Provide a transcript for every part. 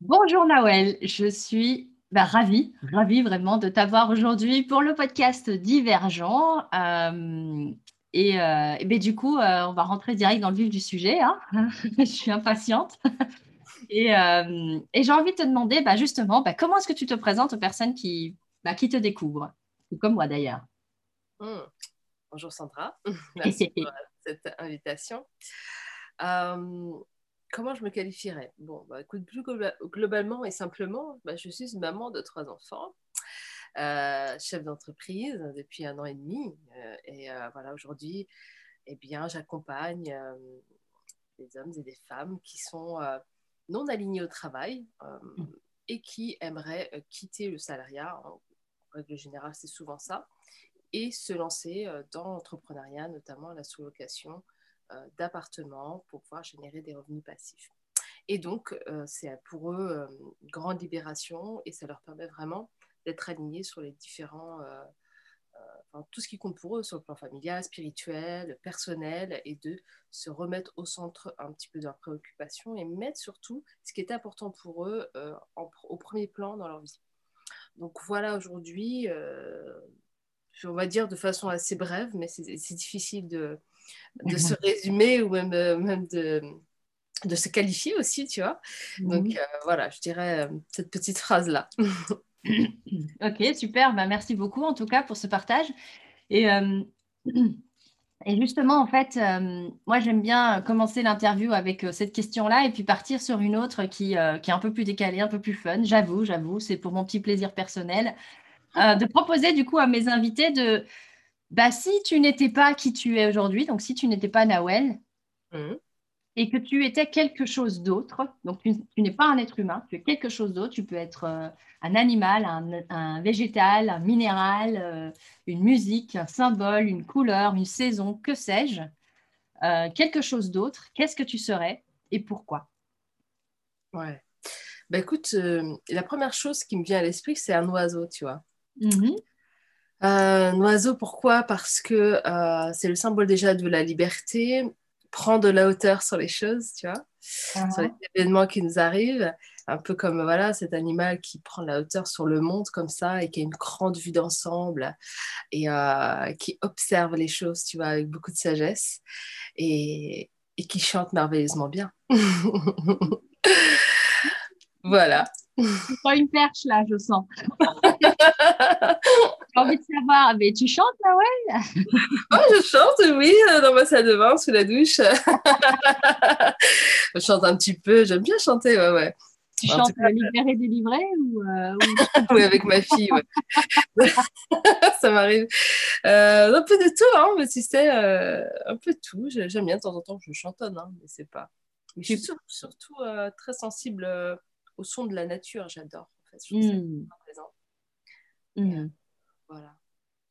Bonjour Nawel, je suis bah, ravie, ravie vraiment de t'avoir aujourd'hui pour le podcast Divergent. Euh, et, euh, ben, du coup, euh, on va rentrer direct dans le vif du sujet. Hein. je suis impatiente. et, j'ai envie de te demander bah, justement, bah, comment est-ce que tu te présentes aux personnes qui, te découvrent, comme moi d'ailleurs. Mmh. Bonjour Sandra, merci pour cette invitation. Comment je me qualifierais? Bon, écoute, plus globalement et simplement, je suis maman de trois enfants. Euh, chef d'entreprise depuis un an et demi. Euh, et euh, voilà, aujourd'hui, eh bien, j'accompagne des hommes et des femmes qui sont non alignés au travail et qui aimeraient quitter le salariat. En règle générale, c'est souvent ça. Et se lancer dans l'entrepreneuriat, notamment la sous-location d'appartements pour pouvoir générer des revenus passifs. Et donc, c'est pour eux une grande libération et ça leur permet vraiment d'être alignés sur les différents, euh, euh, tout ce qui compte pour eux sur le plan familial, spirituel, personnel, et de se remettre au centre un petit peu de leurs préoccupations et mettre surtout ce qui est important pour eux euh, au premier plan dans leur vie. Donc voilà aujourd'hui, on va dire de façon assez brève, mais c'est difficile de, de se résumer ou même, même de, de se qualifier aussi, tu vois. Donc mhm. voilà, je dirais cette petite phrase-là. ok, super. Bah, merci beaucoup en tout cas pour ce partage. Et, euh, et justement, en fait, euh, moi j'aime bien commencer l'interview avec euh, cette question-là et puis partir sur une autre qui, qui, est un peu plus décalée, un peu plus fun. J'avoue, j'avoue, c'est pour mon petit plaisir personnel. de proposer du coup à mes invités de, bah, si tu n'étais pas qui tu es aujourd'hui, donc si tu n'étais pas Nawel, mmh et que tu étais quelque chose d'autre, donc tu, n'es pas un être humain, tu es quelque chose d'autre, tu peux être euh, un animal, un, végétal, un minéral, euh, une musique, un symbole, une couleur, une saison, que sais-je, euh, quelque chose d'autre, qu'est-ce que tu serais et pourquoi? Ouais. Bah écoute, la première chose qui me vient à l'esprit, c'est un oiseau, tu vois. Mm-hmm. Un oiseau, pourquoi? Parce que c'est le symbole déjà de la liberté, prend de la hauteur sur les choses, tu vois, sur les uh-huh. événements qui nous arrivent. Un peu comme voilà, cet animal qui prend de la hauteur sur le monde comme ça et qui a une grande vue d'ensemble et euh, qui observe les choses, tu vois, avec beaucoup de sagesse et, et qui chante merveilleusement bien. voilà. C'est pas une perche là, je sens. J'ai envie de savoir, mais tu chantes là, ouais? Oh, Je chante, oui, euh, dans ma salle de bain, sous la douche. je chante un petit peu, j'aime bien chanter, ouais, ouais. Tu chantes cas, libéré, délivré ou, euh, Oui, avec ma fille, ouais. ça m'arrive. Euh, un peu de tout, hein, mais tu sais, un peu de tout. J'aime bien de temps en temps que je chantonne, hein, mais c'est pas. je suis surtout très sensible au son de la nature, j'adore. En fait. Je mmh. Mmh. Voilà.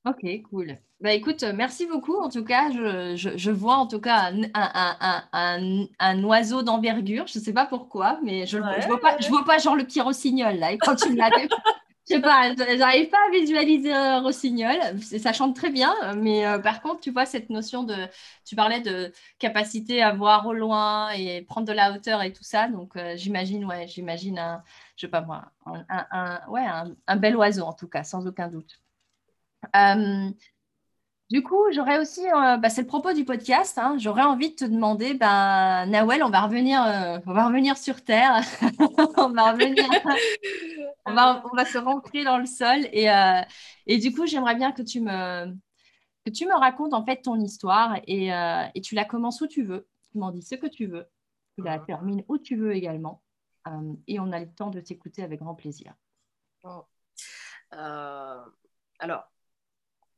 Ok, cool. Bah écoute, euh, merci beaucoup. En tout cas, je, je, vois en tout cas un, un, un, un oiseau d'envergure. Je ne sais pas pourquoi, mais je ne vois, vois pas genre le petit rossignol là. Et quand tu me l'as je sais pas, j'arrive pas à visualiser un rossignol. Ça chante très bien, mais euh, par contre, tu vois, cette notion de. Tu parlais de capacité à voir au loin et prendre de la hauteur et tout ça. Donc, euh, j'imagine, ouais, j'imagine un. Je sais pas moi, un, ouais, un, bel oiseau en tout cas, sans aucun doute. Euh, du coup, j'aurais aussi, bah, c'est le propos du podcast, hein, j'aurais envie de te demander, ben, Nawel, on va revenir, on va revenir sur Terre, on va revenir, on va, on va se rentrer dans le sol. Et, euh, et du coup, j'aimerais bien que tu, me, que tu me racontes en fait ton histoire et, euh, et tu la commences où tu veux. Tu m'en dis ce que tu veux. Tu la termines où tu veux également. Euh, et on a le temps de t'écouter avec grand plaisir. Oh. alors,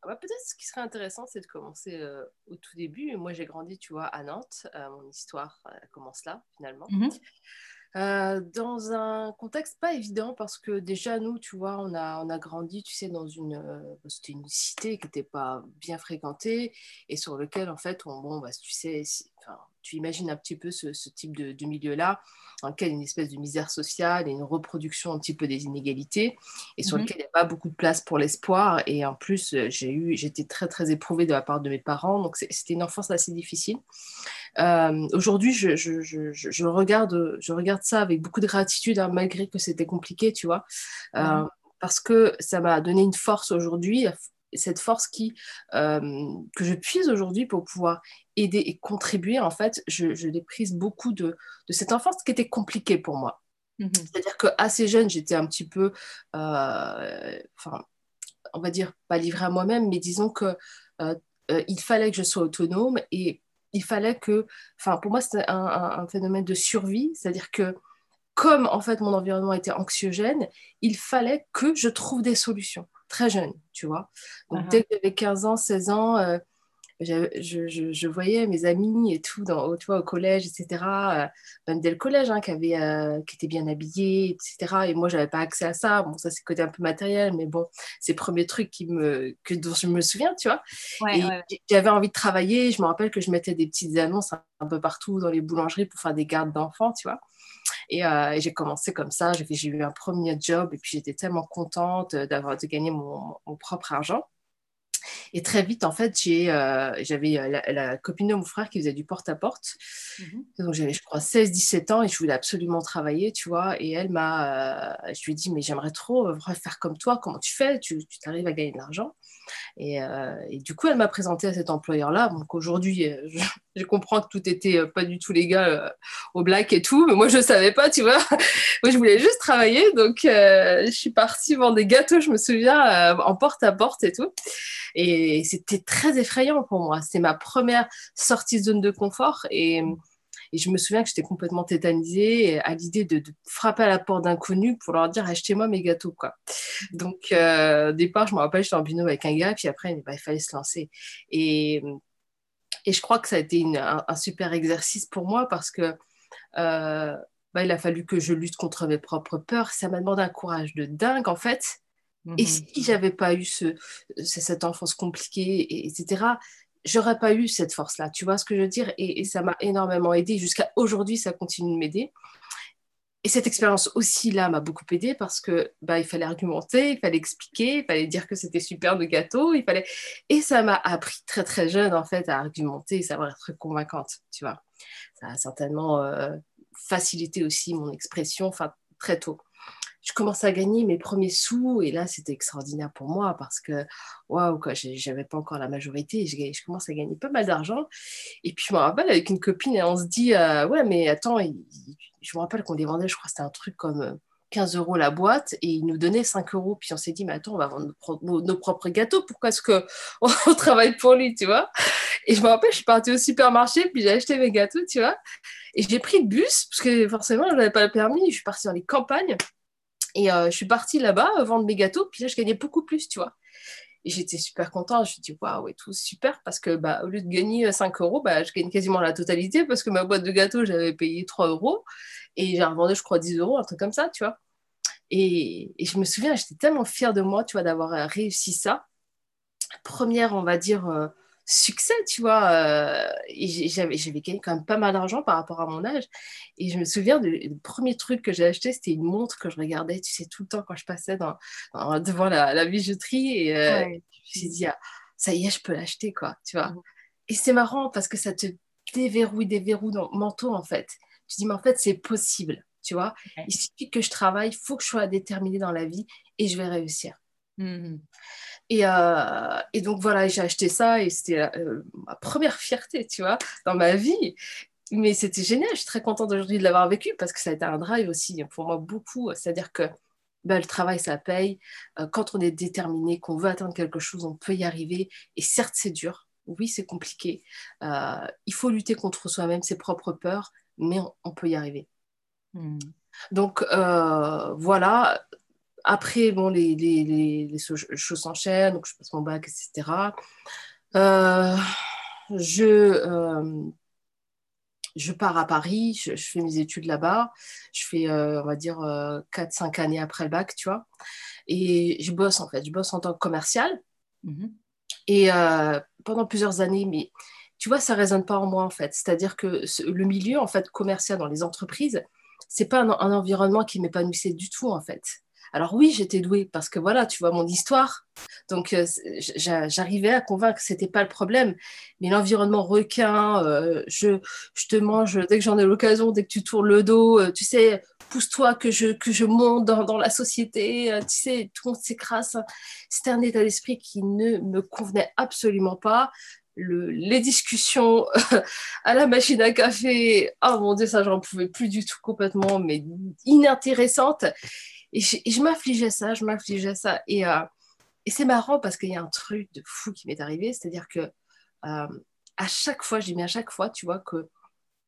bah, peut-être ce qui serait intéressant, c'est de commencer au tout début. Moi, j'ai grandi, tu vois, à Nantes. mon histoire commence là, finalement. Mm-hmm. Euh, dans un contexte pas évident parce que déjà nous, tu vois, on a, on a grandi, tu sais, dans une, euh, c'était une cité qui n'était pas bien fréquentée et sur lequel en fait, on, bon, bah, tu sais, tu imagines un petit peu ce, ce type de, de milieu-là, dans lequel une espèce de misère sociale et une reproduction un petit peu des inégalités, et sur mmh lequel il n'y a pas beaucoup de place pour l'espoir. Et en plus, j'ai eu, j'étais très très éprouvée de la part de mes parents, donc c'était une enfance assez difficile. Aujourd'hui, je, je, je, je, regarde, je regarde ça avec beaucoup de gratitude, hein, malgré que c'était compliqué, tu vois, parce que ça m'a donné une force aujourd'hui, cette force qui, que je puise aujourd'hui pour pouvoir aider et contribuer, en fait, je, je l'ai prise beaucoup de, de cette enfance qui était compliquée pour moi. Mmh C'est-à-dire qu'assez jeune, j'étais un petit peu, euh, enfin, on va dire, pas livrée à moi-même, mais disons que euh, euh, il fallait que je sois autonome et il fallait que, enfin, pour moi, c'était un, phénomène de survie, c'est-à-dire que comme en fait mon environnement était anxiogène, il fallait que je trouve des solutions. Très jeune, tu vois. Donc, dès que j'avais 15 ans, 16 ans, je, je, voyais mes amis et tout, dans, tu vois, au collège, etc. Euh, même dès le collège, hein, qui, avait, euh, qui étaient bien habillés, etc. Et moi, je n'avais pas accès à ça. Bon, ça, c'est côté un peu matériel, mais bon, c'est le premier truc qui me, que, dont je me souviens, tu vois. et j'avais envie de travailler. Je me rappelle que je mettais des petites annonces un, peu partout dans les boulangeries pour faire des gardes d'enfants, tu vois. Et, euh, et j'ai commencé comme ça. J'ai eu un premier job et puis j'étais tellement contente d'avoir de gagner mon, mon propre argent. Et très vite, en fait, euh, j'avais euh, la, copine de mon frère qui faisait du porte-à-porte. Mhm. Donc, j'avais, je crois, 16-17 ans et je voulais absolument travailler, tu vois. Et elle m'a, euh, je lui ai dit, mais j'aimerais trop faire comme toi. Comment tu fais? Tu t'arrives à gagner de l'argent? Et, du coup, elle m'a présenté à cet employeur-là. Donc aujourd'hui, je, comprends que tout était pas du tout légal au black et tout, mais moi je ne savais pas, tu vois. moi je voulais juste travailler, donc je suis partie vendre des gâteaux, je me souviens, en porte à porte et tout. Et c'était très effrayant pour moi. C'était ma première sortie de zone de confort. Et, je me souviens que j'étais complètement tétanisée à l'idée de, frapper à la porte d'inconnus pour leur dire achetez-moi mes gâteaux. Quoi. Donc, euh, au départ, je me rappelle, j'étais en binôme avec un gars, puis après, bah, il fallait se lancer. Et, et je crois que ça a été un, super exercice pour moi parce que euh, bah, il a fallu que je lutte contre mes propres peurs. Ça m'a demandé un courage de dingue, en fait. Et mhm. si j'avais pas eu ce, cette enfance compliquée, etc., j'aurais pas eu cette force-là. Tu vois ce que je veux dire? Et, ça m'a énormément aidé. Jusqu'à aujourd'hui, ça continue de m'aider. Et cette expérience aussi là m'a beaucoup aidé parce que bah, il fallait argumenter, il fallait expliquer, il fallait dire que c'était super de gâteau, il fallait et ça m'a appris très très jeune en fait à argumenter, savoir être convaincante, tu vois? Ça a certainement euh, facilité aussi mon expression, très tôt je commençais à gagner mes premiers sous et là c'était extraordinaire pour moi parce que waouh quoi j'avais pas encore la majorité je, je commence à gagner pas mal d'argent. Et puis je me rappelle avec une copine et on se dit euh, ouais mais attends je me rappelle qu'on les vendait je crois c'était un truc comme 15 euh, euros la boîte et ils nous donnaient 5 euros. Puis on s'est dit mais attends on va vendre nos, propres gâteaux. Pourquoi est-ce que on, travaille pour lui tu vois? Et je me rappelle je suis partie au supermarché puis j'ai acheté mes gâteaux tu vois? Et j'ai pris le bus parce que forcément je n'avais pas le permis. Je suis partie dans les campagnes et euh, je suis partie là-bas euh, vendre mes gâteaux, puis là, je gagnais beaucoup plus, tu vois. Et j'étais super contente. Je me suis dit, waouh, et tout, super, parce que bah, au lieu de gagner 5 euros, bah, je gagne quasiment la totalité, parce que ma boîte de gâteaux, j'avais payé 3 euros, et j'ai revendu, je crois, 10 euros, un truc comme ça, tu vois. Et, je me souviens, j'étais tellement fière de moi, tu vois, d'avoir euh, réussi ça. Première, on va dire, succès, tu vois. Euh, j'avais, j'avais gagné quand même pas mal d'argent par rapport à mon âge. Et je me souviens, du premier truc que j'ai acheté, c'était une montre que je regardais, tu sais, tout le temps quand je passais dans, devant la, bijouterie. Et euh, je me suis dit, ah, ça y est, je peux l'acheter, quoi, tu vois. Et c'est marrant parce que ça te déverrouille des verrous dans manteau, en fait. Tu dis, mais en fait, c'est possible, tu vois. Il suffit que je travaille, il faut que je sois déterminée dans la vie et je vais réussir. Mmh euh, et, donc voilà, j'ai acheté ça et c'était euh, ma première fierté, tu vois, dans ma vie. Mais c'était génial, je suis très contente aujourd'hui de l'avoir vécu parce que ça a été un drive aussi pour moi beaucoup. C'est-à-dire que ben, le travail, ça paye. Euh, quand on est déterminé, qu'on veut atteindre quelque chose, on peut y arriver. Et certes, c'est dur. Oui, c'est compliqué. il faut lutter contre soi-même, ses propres peurs, mais on, peut y arriver. Hmm. Donc voilà, après, bon, les, les, les, choses s'enchaînent, donc je passe mon bac, etc. Euh, je, euh, je pars à Paris, je, fais mes études là-bas. Je fais, euh, on va dire, 4-5 années après le bac, tu vois. Et je bosse, en fait. Je bosse en tant que commercial. Mm-hmm. Et pendant plusieurs années, mais tu vois, ça ne résonne pas en moi, en fait. C'est-à-dire que le milieu, en fait, commercial dans les entreprises, c'est pas un, un environnement qui m'épanouissait du tout, en fait. Alors oui, j'étais douée parce que voilà, tu vois mon histoire. Donc euh, j'arrivais à convaincre que c'était pas le problème. Mais l'environnement requin, euh, je, je, te mange dès que j'en ai l'occasion, dès que tu tournes le dos, euh, tu sais, pousse-toi que je, que je monte dans, la société, tu sais, tout le monde s'écrase. C'était un état d'esprit qui ne me convenait absolument pas. Le, les discussions à la machine à café, oh mon dieu, ça j'en pouvais plus du tout complètement, mais inintéressantes. Et je, m'affligeais ça, je m'affligeais ça. Et, euh, et c'est marrant parce qu'il y a un truc de fou qui m'est arrivé, c'est-à-dire que euh, à chaque fois, je dis mais à chaque fois, tu vois, que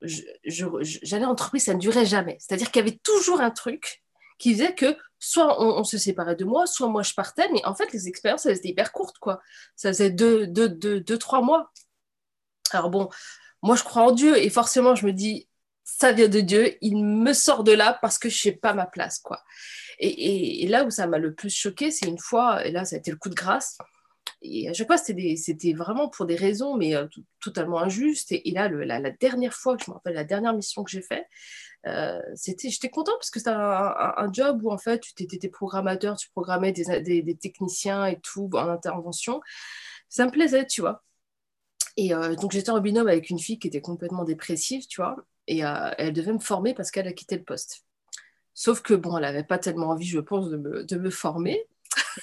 j'allais en entreprise, ça ne durait jamais. C'est-à-dire qu'il y avait toujours un truc qui faisait que soit on, se séparait de moi, soit moi je partais, mais en fait, les expériences, elles étaient hyper courtes, quoi. Ça faisait deux, deux, deux, deux, trois mois. Alors bon, moi je crois en Dieu et forcément, je me dis, ça vient de Dieu, il me sort de là parce que je sais pas ma place, quoi. Et, là où ça m'a le plus choqué, c'est une fois, et là ça a été le coup de grâce, et à chaque fois c'était vraiment pour des raisons, mais euh, totalement injustes. Et, là, la, dernière fois, je me rappelle, la dernière mission que j'ai faite, euh, c'était, j'étais contente parce que c'était un, job où en fait tu étais programmateur, tu programmais des, des, techniciens et tout en intervention. Ça me plaisait, tu vois. Et euh, donc j'étais en binôme avec une fille qui était complètement dépressive, tu vois, et elle devait me former parce qu'elle a quitté le poste. Sauf que, bon, elle n'avait pas tellement envie, je pense, de me, de me former.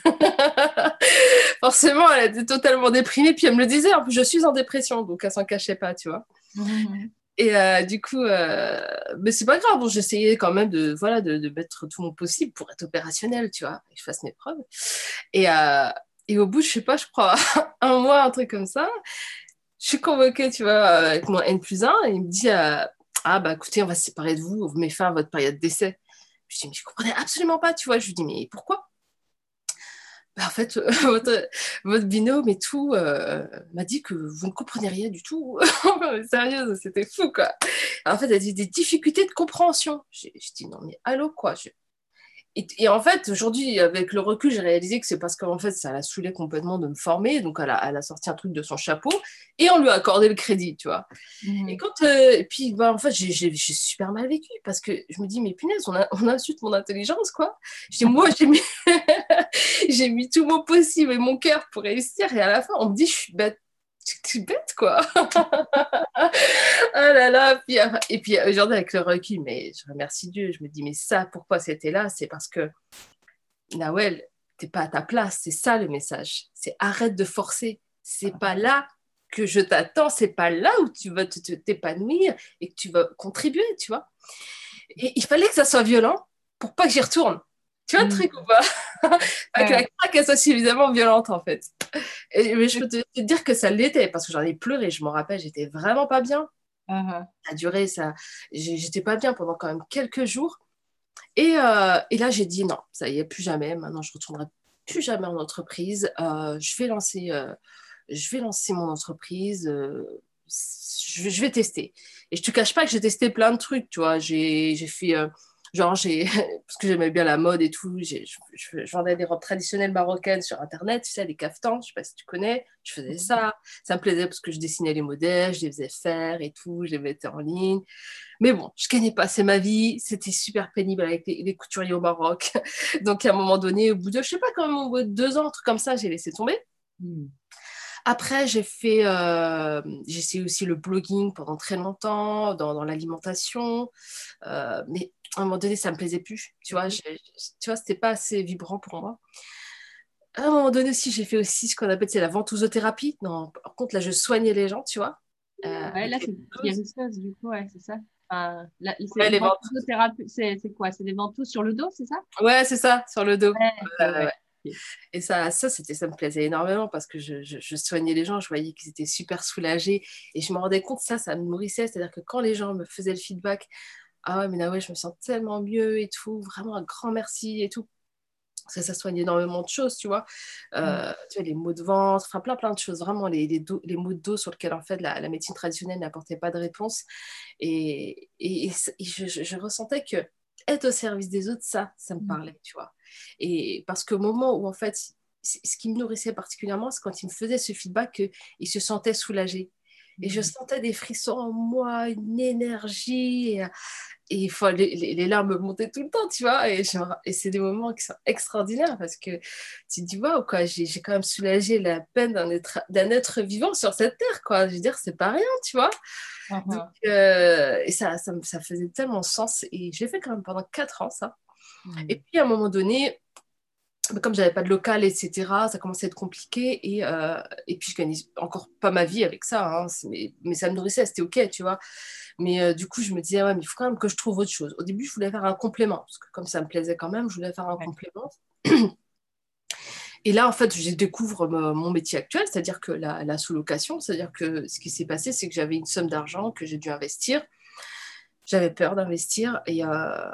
Forcément, elle était totalement déprimée. Puis elle me le disait, en plus, je suis en dépression, donc elle s'en cachait pas, tu vois. Et euh, du coup, euh... mais c'est pas grave. Bon, j'essayais quand même de, voilà, de, de, mettre tout mon possible pour être opérationnel, tu vois, et que je fasse mes preuves. Et, euh... et au bout, je sais pas, je crois, un mois, un truc comme ça, je suis convoquée, tu vois, avec mon N plus 1, et il me dit, euh, ah bah écoutez, on va se séparer de vous, vous mettez fin à votre période d'essai. Je dis, mais je comprenais absolument pas, tu vois. Je lui dis, mais pourquoi? Bah, En fait, votre, votre, binôme et tout euh, m'a dit que vous ne comprenez rien du tout. Sérieux, c'était fou, quoi. En fait, elle a dit des difficultés de compréhension. Je dis, non, mais allô, quoi? Je, et, en fait, aujourd'hui, avec le recul, j'ai réalisé que c'est parce qu'en fait, ça l'a saoulé complètement de me former. Donc, elle a, elle a, sorti un truc de son chapeau et on lui a accordé le crédit, tu vois. Mhm. Et quand, euh, et puis, bah, en fait, j'ai super mal vécu parce que je me dis, mais punaise, on, a, on insulte mon intelligence, quoi. Je dis, moi, j'ai mis, mis tout mon possible et mon cœur pour réussir. Et à la fin, on me dit, je suis bête tu bête, quoi. oh là là. et puis aujourd'hui, avec le recul, mais je remercie Dieu. Je me dis, mais ça, pourquoi c'était là? C'est parce que, Nawel, t'es pas à ta place. C'est ça le message. C'est arrête de forcer. C'est pas là que je t'attends. C'est pas là où tu vas t'épanouir et que tu vas contribuer, tu vois. Et il fallait que ça soit violent pour pas que j'y retourne. Tu vois le mm. truc ou pas? Que la craque soit suffisamment violente en fait. Et, mais je peux te, dire que ça l'était parce que j'en ai pleuré, je m'en rappelle, j'étais vraiment pas bien. Uh-huh. Ça a duré, ça... j'étais pas bien pendant quand même quelques jours. Et, euh, et là, j'ai dit non, ça y est, plus jamais. Maintenant, je retournerai plus jamais en entreprise. Euh, je, vais lancer, euh, je vais lancer mon entreprise. Je vais, je, vais, tester. Et je te cache pas que j'ai testé plein de trucs, tu vois. J'ai fait Genre, j'ai, parce que j'aimais bien la mode et tout, je, je, vendais des robes traditionnelles marocaines sur Internet, tu sais, les caftans, je sais pas si tu connais, je faisais mhm. ça. Ça me plaisait parce que je dessinais les modèles, je les faisais faire et tout, je les mettais en ligne. Mais bon, je gagnais pas, c'est ma vie, c'était super pénible avec les, couturiers au Maroc. Donc, à un moment donné, au bout de, je sais pas, quand même, au bout de deux ans, un truc comme ça, j'ai laissé tomber. Hmm. Après, j'ai fait, euh, j'ai essayé aussi le blogging pendant très longtemps, dans, dans l'alimentation. Euh, mais à un moment donné, ça me plaisait plus. Tu vois, tu vois, c'était pas assez vibrant pour moi. À un moment donné aussi, j'ai fait aussi ce qu'on appelle c'est la ventousothérapie. Non, par contre, là, je soignais les gens, tu vois. Euh, ouais, là, c'est guérisseuse, du coup, ouais, c'est ça. Enfin, c'est quoi? C'est des ventouses sur le dos, c'est ça? Ouais, c'est ça, sur le dos. Et ça, ça, c'était, ça me plaisait énormément parce que je, je, soignais les gens, je voyais qu'ils étaient super soulagés et je me rendais compte ça, ça me nourrissait. C'est-à-dire que quand les gens me faisaient le feedback, ah ouais, mais là, ouais, je me sens tellement mieux et tout, vraiment un grand merci et tout. Parce que ça soigne énormément de choses, tu vois. Euh, tu vois, les maux de ventre, enfin plein, plein de choses. Vraiment, les, les, les maux de dos sur lesquels, en fait, la, la médecine traditionnelle n'apportait pas de réponse. Et, et, je, je, ressentais que être au service des autres, ça, ça me mmh. parlait, tu vois. Et parce qu'au moment où, en fait, ce qui me nourrissait particulièrement, c'est quand il me faisait ce feedback qu'il se sentait soulagé. Et je mmh. sentais des frissons en moi, une énergie. et faut, les, les, larmes montaient tout le temps, tu vois. Et, et c'est des moments qui sont extraordinaires parce que tu te dis, waouh, quoi, j'ai quand même soulagé la peine d'un être, être vivant sur cette terre, quoi. Je veux dire, c'est pas rien, tu vois. Uh-huh. Donc, euh, et ça, ça, ça, faisait tellement sens. Et j'ai fait quand même pendant quatre ans, ça. Mm. Et puis, à un moment donné, comme j'avais pas de local, etc., ça commençait à être compliqué. Et, euh, et puis, je gagnais encore pas ma vie avec ça. Hein, mais, mais, ça me nourrissait, c'était OK, tu vois. Mais euh, du coup, je me disais, ouais, mais il faut quand même que je trouve autre chose. Au début, je voulais faire un complément, parce que comme ça me plaisait quand même, je voulais faire un complément. Et là, en fait, je découvre mon métier actuel, c'est-à-dire que la, la sous-location, c'est-à-dire que ce qui s'est passé, c'est que j'avais une somme d'argent que j'ai dû investir j'avais peur d'investir et, euh,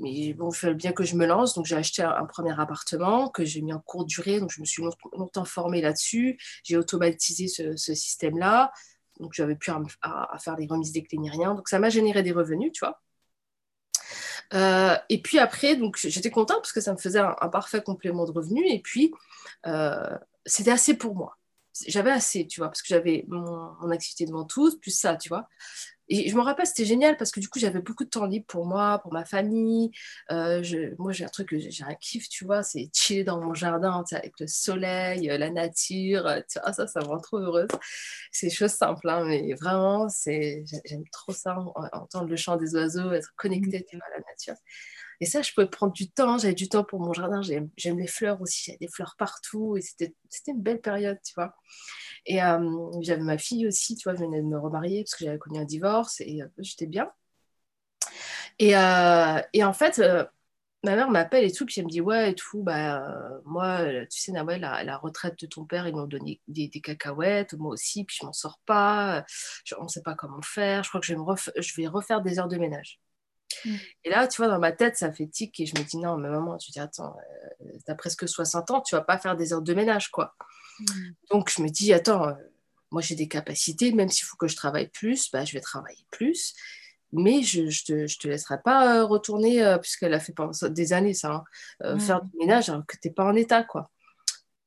mais bon, il fallait bien que je me lance. Donc j'ai acheté un, premier appartement que j'ai mis en courte durée. Donc je me suis longtemps formée là-dessus. J'ai automatisé ce, système-là. Donc j'avais plus à, faire les remises des clés ni rien. Donc ça m'a généré des revenus, tu vois. Euh, et puis après, donc j'étais contente parce que ça me faisait un, parfait complément de revenus. Et puis euh, c'était assez pour moi j'avais assez, tu vois, parce que j'avais mon, mon, activité de ventouse, plus ça, tu vois. Et je me rappelle, c'était génial parce que du coup, j'avais beaucoup de temps libre pour moi, pour ma famille. Euh, je, moi, j'ai un truc, j'ai un kiff, tu vois, c'est chiller dans mon jardin avec le soleil, euh, la nature. Euh, tu vois, ça, ça me rend trop heureuse. C'est choses simples, hein, mais vraiment, j'aime trop ça, entendre le chant des oiseaux, être connecté mmh. à la nature. Et ça, je pouvais prendre du temps. J'avais du temps pour mon jardin. J'aime les fleurs aussi. J'avais des fleurs partout. Et c'était une belle période, tu vois. Et euh, j'avais ma fille aussi, tu vois. Je venais de me remarier parce que j'avais connu un divorce et euh, j'étais bien. Et, euh, en fait, ma mère m'appelle et tout. Puis elle me dit Ouais, et tout. Bah, moi, tu sais, Nawel, la, la retraite de ton père, ils m'ont donné des, cacahuètes. Moi aussi. Puis je m'en sors pas. on ne sait pas comment faire. Je crois que je vais refaire des heures de ménage. Mm. Et là, tu vois, dans ma tête, ça fait tic et je me dis non, mais maman, tu dis attends, euh, t'as presque 60 ans, tu vas pas faire des heures de ménage, quoi. Mm. Donc, je me dis attends, euh, moi j'ai des capacités, même s'il faut que je travaille plus, bah, je vais travailler plus. Mais je ne te, je te, laisserai pas euh, retourner, puisqu'elle a fait pendant des années ça, hein, mm. faire du ménage alors que tu n'es pas en état. quoi.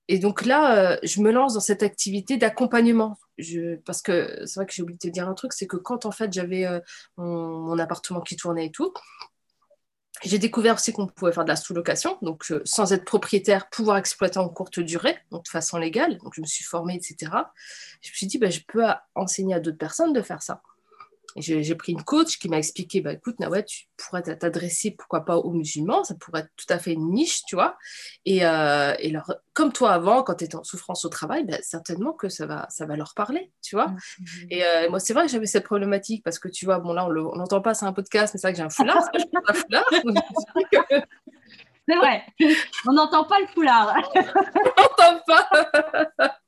Et donc là, je me lance dans cette activité d'accompagnement parce que c'est vrai que j'ai oublié de te dire un truc, c'est que quand en fait j'avais euh, mon, appartement qui tournait et tout, j'ai découvert aussi qu'on pouvait faire de la sous-location, donc euh, sans être propriétaire, pouvoir exploiter en courte durée, donc de façon légale. Donc je me suis formée, etc. Je me suis dit, bah, je peux enseigner à d'autres personnes de faire ça j'ai pris une coach qui m'a expliqué, bah, écoute, tu pourrais t'adresser, pourquoi pas aux musulmans, ça pourrait être tout à fait une niche, tu vois. Et, euh, et leur, comme toi avant, quand tu étais en souffrance au travail, bah, certainement que ça va, ça va leur parler, tu vois. Et euh, moi, c'est vrai que j'avais cette problématique parce que, tu vois, bon, là, on n'entend pas, c'est un podcast, mais c'est vrai que j'ai un foulard, je un foulard. C'est vrai, on n'entend pas le foulard. on n'entend pas.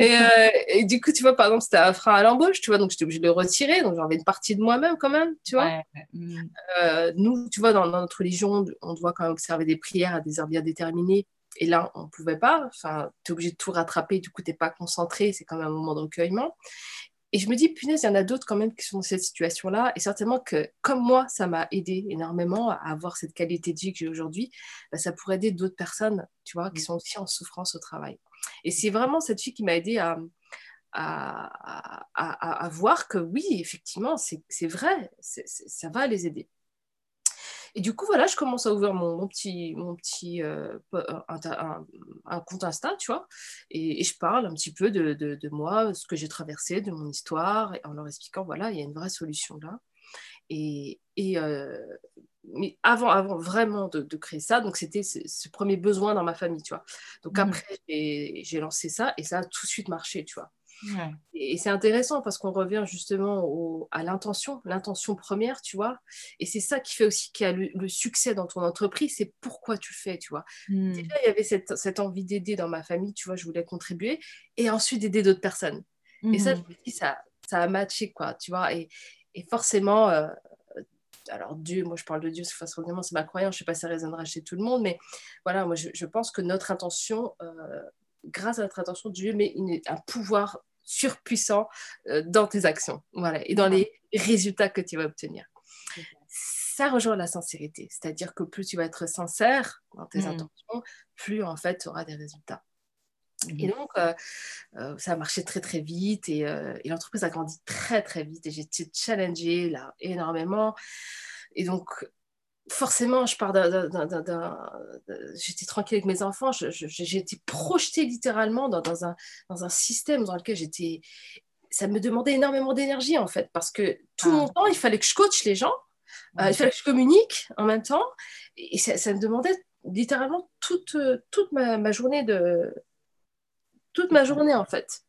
Euh, et, du coup, tu vois, par exemple, c'était un frein à l'embauche, tu vois, donc j'étais obligée de le retirer, donc j'avais une partie de moi-même quand même, tu vois. Mm. Euh, nous, tu vois, dans, notre religion, on doit quand même observer des prières à des heures bien déterminées, et là, on ne pouvait pas, enfin, tu es obligé de tout rattraper, du coup, tu n'es pas concentré, c'est quand même un moment de recueillement. Et je me dis, punaise, il y en a d'autres quand même qui sont dans cette situation-là. Et certainement que, comme moi, ça m'a aidé énormément à avoir cette qualité de vie que j'ai aujourd'hui, bah, ça pourrait aider d'autres personnes, tu vois, qui mm. sont aussi en souffrance au travail. Et c'est vraiment cette fille qui m'a aidé à, à, à, voir que oui, effectivement, c'est vrai, ça va les aider. Et du coup, voilà, je commence à ouvrir mon, petit, mon petit euh, un, compte Insta, tu vois, et, je parle un petit peu de, de, de moi, ce que j'ai traversé, de mon histoire, en leur expliquant, voilà, il y a une vraie solution là. Et, et euh, mais avant, avant vraiment de, créer ça, donc c'était ce, premier besoin dans ma famille, tu vois. Donc mmh. après, j'ai lancé ça et ça a tout de suite marché, tu vois. Et, c'est intéressant parce qu'on revient justement à l'intention, l'intention première, tu vois. Et c'est ça qui fait aussi qu'il y a le, succès dans ton entreprise, c'est pourquoi tu fais, tu vois. Mmh. Déjà, il y avait cette, cette envie d'aider dans ma famille, tu vois, je voulais contribuer et ensuite d'aider d'autres personnes. Et ça, mmh. je ça, ça a matché, quoi, tu vois. Et, et forcément, euh, alors Dieu, moi je parle de Dieu, c'est c'est ma croyance, je ne sais pas si ça résonnera chez tout le monde, mais voilà, moi je, pense que notre intention, euh, grâce à notre intention, Dieu met un pouvoir surpuissant euh, dans tes actions, voilà, et dans les résultats que tu vas obtenir. Ça rejoint la sincérité, c'est-à-dire que plus tu vas être sincère dans tes mm. intentions, plus en fait tu auras des résultats. Et donc, ça a marché très, très vite et, et l'entreprise a grandi très, très vite et j'ai été challengée là énormément. Et donc, forcément, je pars d'un. J'étais tranquille avec mes enfants, j'ai été projetée littéralement dans, dans, un, dans un système dans lequel j'étais. Ça me demandait énormément d'énergie en fait, parce que tout mon ah. temps, il fallait que je coach les gens, euh, il fallait que je communique en même temps, et ça, me demandait littéralement toute, toute ma, ma, journée de. Toute ma journée en fait.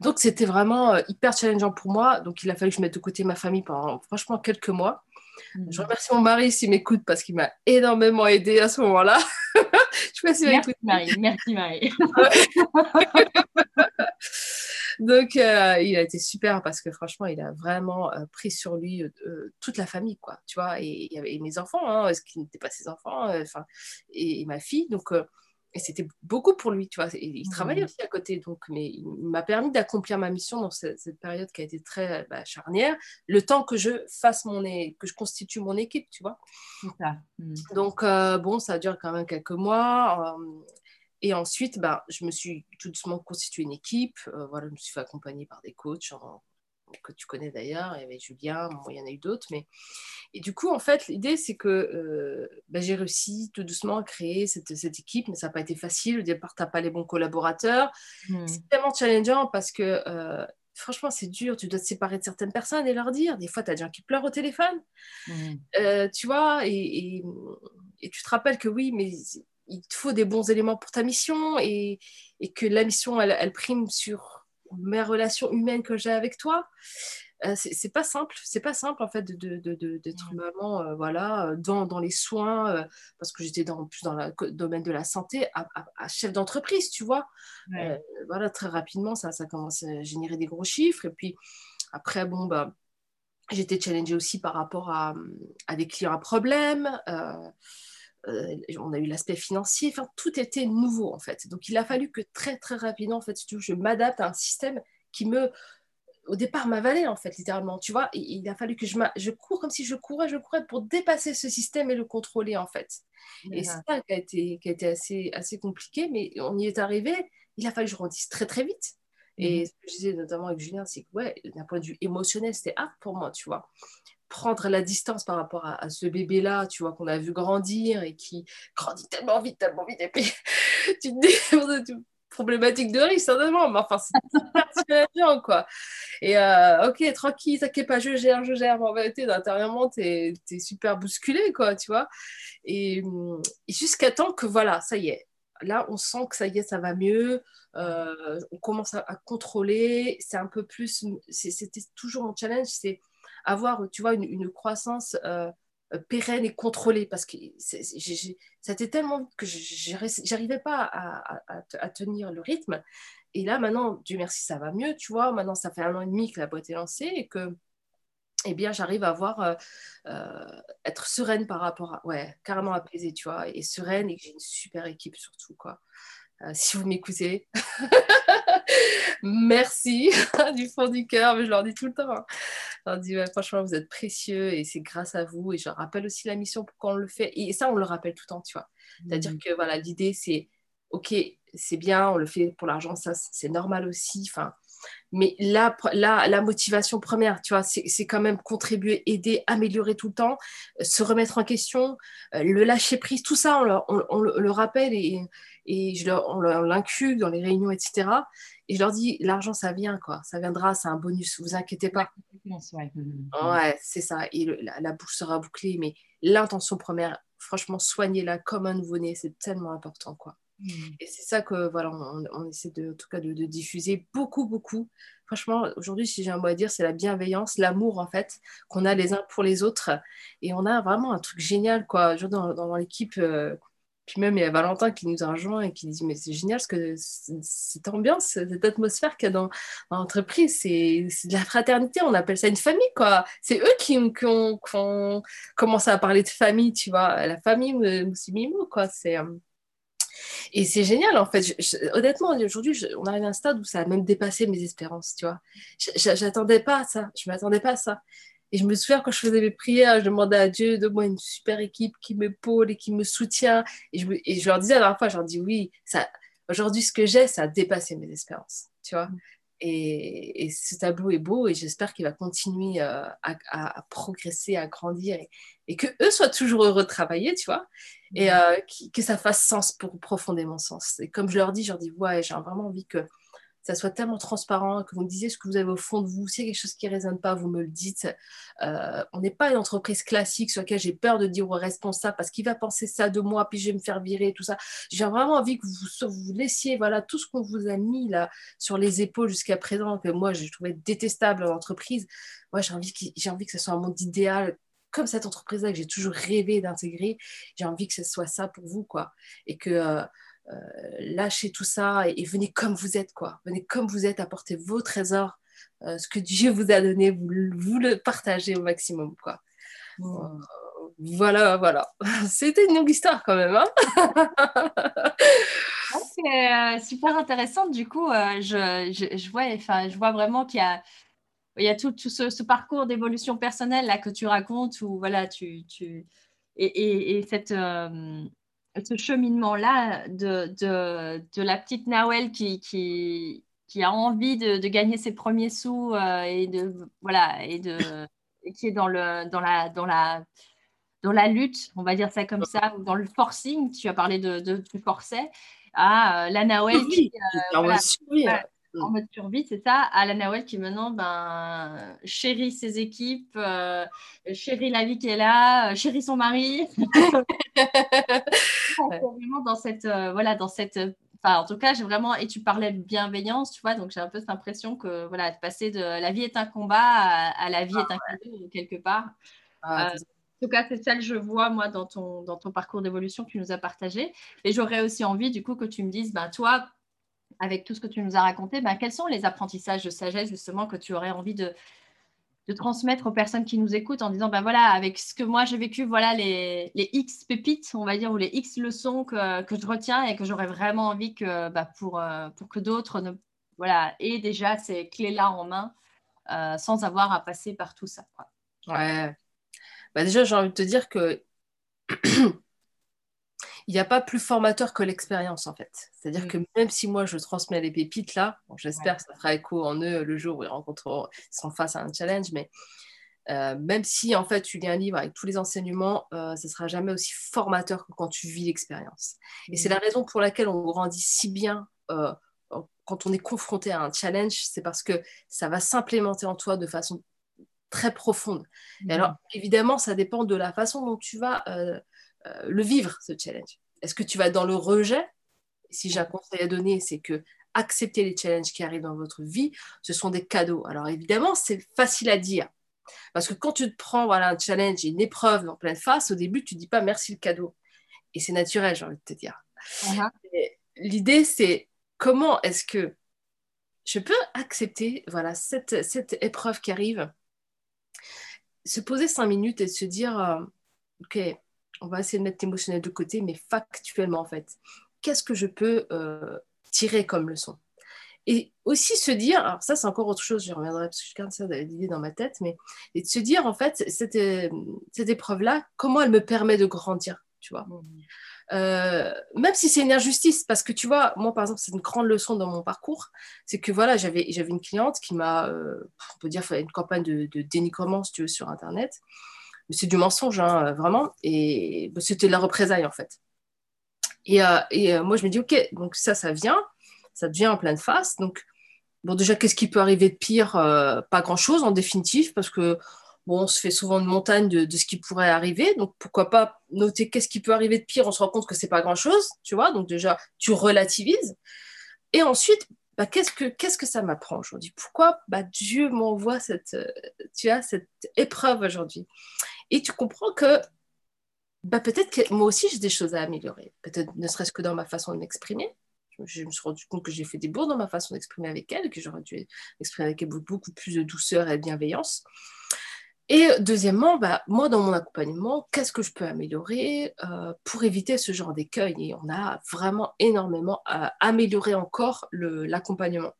Donc c'était vraiment euh, hyper challengeant pour moi. Donc il a fallu que je mette de côté ma famille pendant franchement quelques mois. Mm. Je remercie mon mari s'il m'écoute parce qu'il m'a énormément aidé à ce moment-là. je sais pas si Merci Marie, merci Marie. Donc, euh, il a été super parce que franchement, il a vraiment euh, pris sur lui euh, toute la famille, quoi. Tu vois, et mes enfants, hein, ce qui n'étaient pas ses enfants, enfin, et, et, ma fille. Donc, et c'était beaucoup pour lui, tu vois. Il, travaillait aussi à côté, donc, mais il m'a permis d'accomplir ma mission dans cette, période qui a été très bah, charnière, le temps que je fasse mon, que je constitue mon équipe, tu vois. Ça. Hmm. Donc, euh, bon, ça dure quand même quelques mois. Euh, et ensuite, bah, je me suis tout doucement constitué une équipe. Euh, voilà, je me suis fait accompagner par des coachs en, que tu connais d'ailleurs, il y avait Julien, il y en a eu d'autres. Mais... Et du coup, en fait, l'idée, c'est que euh, bah, j'ai réussi tout doucement à créer cette, cette équipe, mais ça n'a pas été facile. Au départ, tu n'as pas les bons collaborateurs. Hmm. C'est tellement challengeant parce que euh, franchement, c'est dur. Tu dois te séparer de certaines personnes et leur dire. Des fois, tu as des gens qui pleurent au téléphone. Hmm. Euh, tu vois, et, et, tu te rappelles que oui, mais il te faut des bons éléments pour ta mission et, et que la mission, elle, elle prime sur mes relations humaines que j'ai avec toi. Euh, c'est pas simple, c'est pas simple en fait d'être de, de, de, maman, euh, voilà, dans, dans, les soins, euh, parce que j'étais dans, plus dans le domaine de la santé, à, chef d'entreprise, tu vois. voilà, très rapidement, ça, ça commence à générer des gros chiffres. Et puis après, bon, bah, j'étais challengée aussi par rapport à, à des clients à problème. Euh, on a eu l'aspect financier, enfin, tout était nouveau en fait. Donc il a fallu que très très rapidement, en fait, je m'adapte à un système qui me, au départ, m'avalait en fait, littéralement, tu vois. il a fallu que je, je cours comme si je courais, je courais pour dépasser ce système et le contrôler en fait. Et c'est ça qui a été, qui a été assez, assez compliqué, mais on y est arrivé. Il a fallu que je grandisse très très vite. Et mhm. ce que je disais notamment avec Julien, c'est que, ouais, d'un point de vue émotionnel, c'était hard pour moi, tu vois prendre la distance par rapport à, ce bébé-là, tu vois, qu'on a vu grandir et qui grandit tellement vite, tellement vite, et puis tu te dis, problématique de risque, certainement, mais enfin, c'est bien, quoi. Et euh, ok, tranquille, t'inquiète pas, je gère, je gère, mais en vérité, intérieurement, t'es es super bousculé, quoi, tu vois. Et, jusqu'à temps que, voilà, ça y est, là, on sent que ça y est, ça va mieux, euh, on commence à, à contrôler, c'est un peu plus, c'était toujours mon challenge, c'est avoir, tu vois, une, croissance euh, euh, pérenne et contrôlée parce que c'était tellement que j'arrivais pas à, tenir le rythme. Et là, maintenant, Dieu merci, ça va mieux, tu vois. Maintenant, ça fait un an et demi que la boîte est lancée et que, eh bien, j'arrive à avoir, euh, être sereine par rapport à, ouais, carrément apaisée, tu vois, et sereine et j'ai une super équipe surtout, quoi. si vous m'écoutez, merci du fond du cœur, mais je leur dis tout le temps. Hein. Je leur dis, franchement, vous êtes précieux et c'est grâce à vous. Et je rappelle aussi la mission pour qu'on le fait. Et ça, on le rappelle tout le temps, tu vois. C'est-à-dire mmh. que voilà, l'idée, c'est, OK, c'est bien, on le fait pour l'argent, ça, c'est normal aussi. Enfin, mais là, la, la motivation première, tu vois, c'est quand même contribuer, aider, améliorer tout le temps, euh, se remettre en question, euh, le lâcher prise, tout ça, on, le rappelle et, et je on l'inclut dans les réunions, etc. Et je leur dis, l'argent, ça vient, quoi. Ça viendra, c'est un bonus, vous inquiétez pas. Ouais, c'est ça. Et la, bouche sera bouclée, mais l'intention première, franchement, soignez-la comme un nouveau-né, c'est tellement important, quoi. Mm. Et c'est ça que, voilà, on, essaie de, en tout cas de, diffuser beaucoup, beaucoup. Franchement, aujourd'hui, si j'ai un mot à dire, c'est la bienveillance, l'amour, en fait, qu'on a les uns pour les autres. Et on a vraiment un truc génial, quoi. Dans, dans, l'équipe, euh, puis même, il y a Valentin qui nous a rejoint et qui dit Mais c'est génial ce que cette ambiance, cette atmosphère qu'il y a dans, l'entreprise, c'est de la fraternité, on appelle ça une famille, quoi. C'est eux qui, ont, commencé à parler de famille, tu vois, la famille Moussimimo, quoi. C'est. Euh, et c'est génial, en fait. honnêtement, aujourd'hui, on arrive à un stade où ça a même dépassé mes espérances, tu vois. J'attendais pas ça. Je m'attendais pas à ça. Et je me souviens quand je faisais mes prières, je demandais à Dieu de moi une super équipe qui m'épaule et qui me soutient. Et je, leur disais à la dernière fois, je leur dis oui, aujourd'hui, ce que j'ai, ça a dépassé mes espérances, tu vois. Et, ce tableau est beau et j'espère qu'il va continuer euh, à, progresser, à grandir et, que eux soient toujours heureux de travailler, tu vois, et mm. euh, que ça fasse sens pour profondément sens. Et comme je leur dis, je leur dis, ouais, j'ai vraiment envie que ça soit tellement transparent, que vous me disiez ce que vous avez au fond de vous. S'il y a quelque chose qui ne résonne pas, vous me le dites. Euh, on n'est pas une entreprise classique sur laquelle j'ai peur de dire au responsable parce qu'il va penser ça de moi, puis je vais me faire virer, tout ça. J'ai vraiment envie que vous, vous laissiez voilà, tout ce qu'on vous a mis là sur les épaules jusqu'à présent, que moi j'ai trouvé détestable en entreprise. Moi, j'ai envie, j'ai envie que ce soit un monde idéal comme cette entreprise-là que j'ai toujours rêvé d'intégrer, j'ai envie que ce soit ça pour vous, quoi. Et que euh, lâchez tout ça et, venez comme vous êtes, quoi. Venez comme vous êtes, apportez vos trésors, euh, ce que Dieu vous a donné, vous, vous le partagez au maximum, quoi. Euh, voilà, voilà. C'était une longue histoire quand même. Hein C'est super intéressant. Du coup, je, je, vois, enfin, je vois vraiment qu'il y a, il y a tout, tout ce, parcours d'évolution personnelle là que tu racontes où voilà, tu, tu et, et, et cette ce cheminement-là de, de, de, la petite Nawel qui, qui, qui a envie de, de, gagner ses premiers sous euh, et, de, voilà, et, de, qui est dans, le, dans, la, dans, la, dans la lutte, on va dire ça comme ça, ou dans le forcing, tu as parlé de, de du forcet, à euh, la Nawel qui, euh, Mm. En mode survie, c'est ça. À la Nawel qui maintenant ben, chérit ses équipes, euh, chérit la vie qu'elle a, euh, chérit son mari. vraiment dans cette, euh, voilà, dans cette. Enfin, en tout cas, j'ai vraiment. Et tu parlais de bienveillance, tu vois. Donc j'ai un peu cette impression que voilà, de passer de la vie est un combat à, la vie est un ah cadeau quelque part. Ah, en tout cas, c'est ça que je vois, moi, dans ton, dans ton parcours d'évolution que tu nous as partagé. Et j'aurais aussi envie, du coup, que tu me dises, ben, toi, avec tout ce que tu nous as raconté, ben, quels sont les apprentissages de sagesse justement que tu aurais envie de, de transmettre aux personnes qui nous écoutent en disant, ben voilà, avec ce que moi j'ai vécu, voilà les, les, X pépites, on va dire, ou les X leçons que, que je retiens et que j'aurais vraiment envie que ben, pour, euh, pour que d'autres voilà, aient déjà ces clés-là en main euh, sans avoir à passer par tout ça. Ouais. Bah déjà, j'ai envie de te dire que il n'y a pas plus formateur que l'expérience en fait. C'est-à-dire mm. que même si moi je transmets les pépites là, j'espère que ça fera écho en eux le jour où ils rencontreront, ils seront face à un challenge, mais euh, même si en fait tu lis un livre avec tous les enseignements, euh, ce ne sera jamais aussi formateur que quand tu vis l'expérience. Et c'est mm. la raison pour laquelle on grandit si bien euh, quand on est confronté à un challenge, c'est parce que ça va s'implémenter en toi de façon très profonde. Et mm. alors évidemment, ça dépend de la façon dont tu vas euh, le vivre, ce challenge Est-ce que tu vas dans le rejet? Si j'ai un conseil à donner, c'est que accepter les challenges qui arrivent dans votre vie, ce sont des cadeaux. Alors évidemment, c'est facile à dire. Parce que quand tu te prends voilà, un challenge, une épreuve en pleine face, au début, tu ne dis pas merci le cadeau. Et c'est naturel, j'ai envie de te dire. Uh-huh. L'idée, c'est comment est-ce que je peux accepter voilà, cette, cette épreuve qui arrive, se poser cinq minutes et se dire, euh, OK, on va essayer de mettre l'émotionnel de côté, mais factuellement, en fait, qu'est-ce que je peux euh, tirer comme leçon? Et aussi se dire, alors ça, c'est encore autre chose, je reviendrai parce que je garde ça d'idée dans ma tête, mais et de se dire, en fait, cette, euh, cette épreuve-là, comment elle me permet de grandir, tu vois? Mmh. euh, même si c'est une injustice, parce que tu vois, moi par exemple, c'est une grande leçon dans mon parcours, c'est que voilà, j'avais une cliente qui m'a, on peut dire, fait une campagne de, de dénigrement, si tu veux, sur Internet c'est du mensonge, hein, vraiment. Et bah, c'était de la représailles, en fait. Et, euh, euh, moi, je me dis, OK, donc ça, ça vient, ça devient en pleine face. Donc, bon, déjà, qu'est-ce qui peut arriver de pire euh, Pas grand-chose, en définitive, parce que, bon, on se fait souvent une montagne de, de, ce qui pourrait arriver. Donc, pourquoi pas noter qu'est-ce qui peut arriver de pire On se rend compte que c'est pas grand-chose, tu vois. Donc, déjà, tu relativises. Et ensuite, bah, qu'est-ce, que, qu'est-ce que ça m'apprend aujourd'hui? Pourquoi bah, Dieu m'envoie cette, tu as cette épreuve aujourd'hui? Et tu comprends que bah, peut-être que moi aussi j'ai des choses à améliorer, peut-être ne serait-ce que dans ma façon de m'exprimer. Je me suis rendu compte que j'ai fait des bourdes dans ma façon d'exprimer avec elle, que j'aurais dû exprimer avec elle beaucoup plus de douceur et de bienveillance. Et deuxièmement, bah, moi, dans mon accompagnement, qu'est-ce que je peux améliorer euh, pour éviter ce genre d'écueil? Et on a vraiment énormément à améliorer encore l'accompagnement.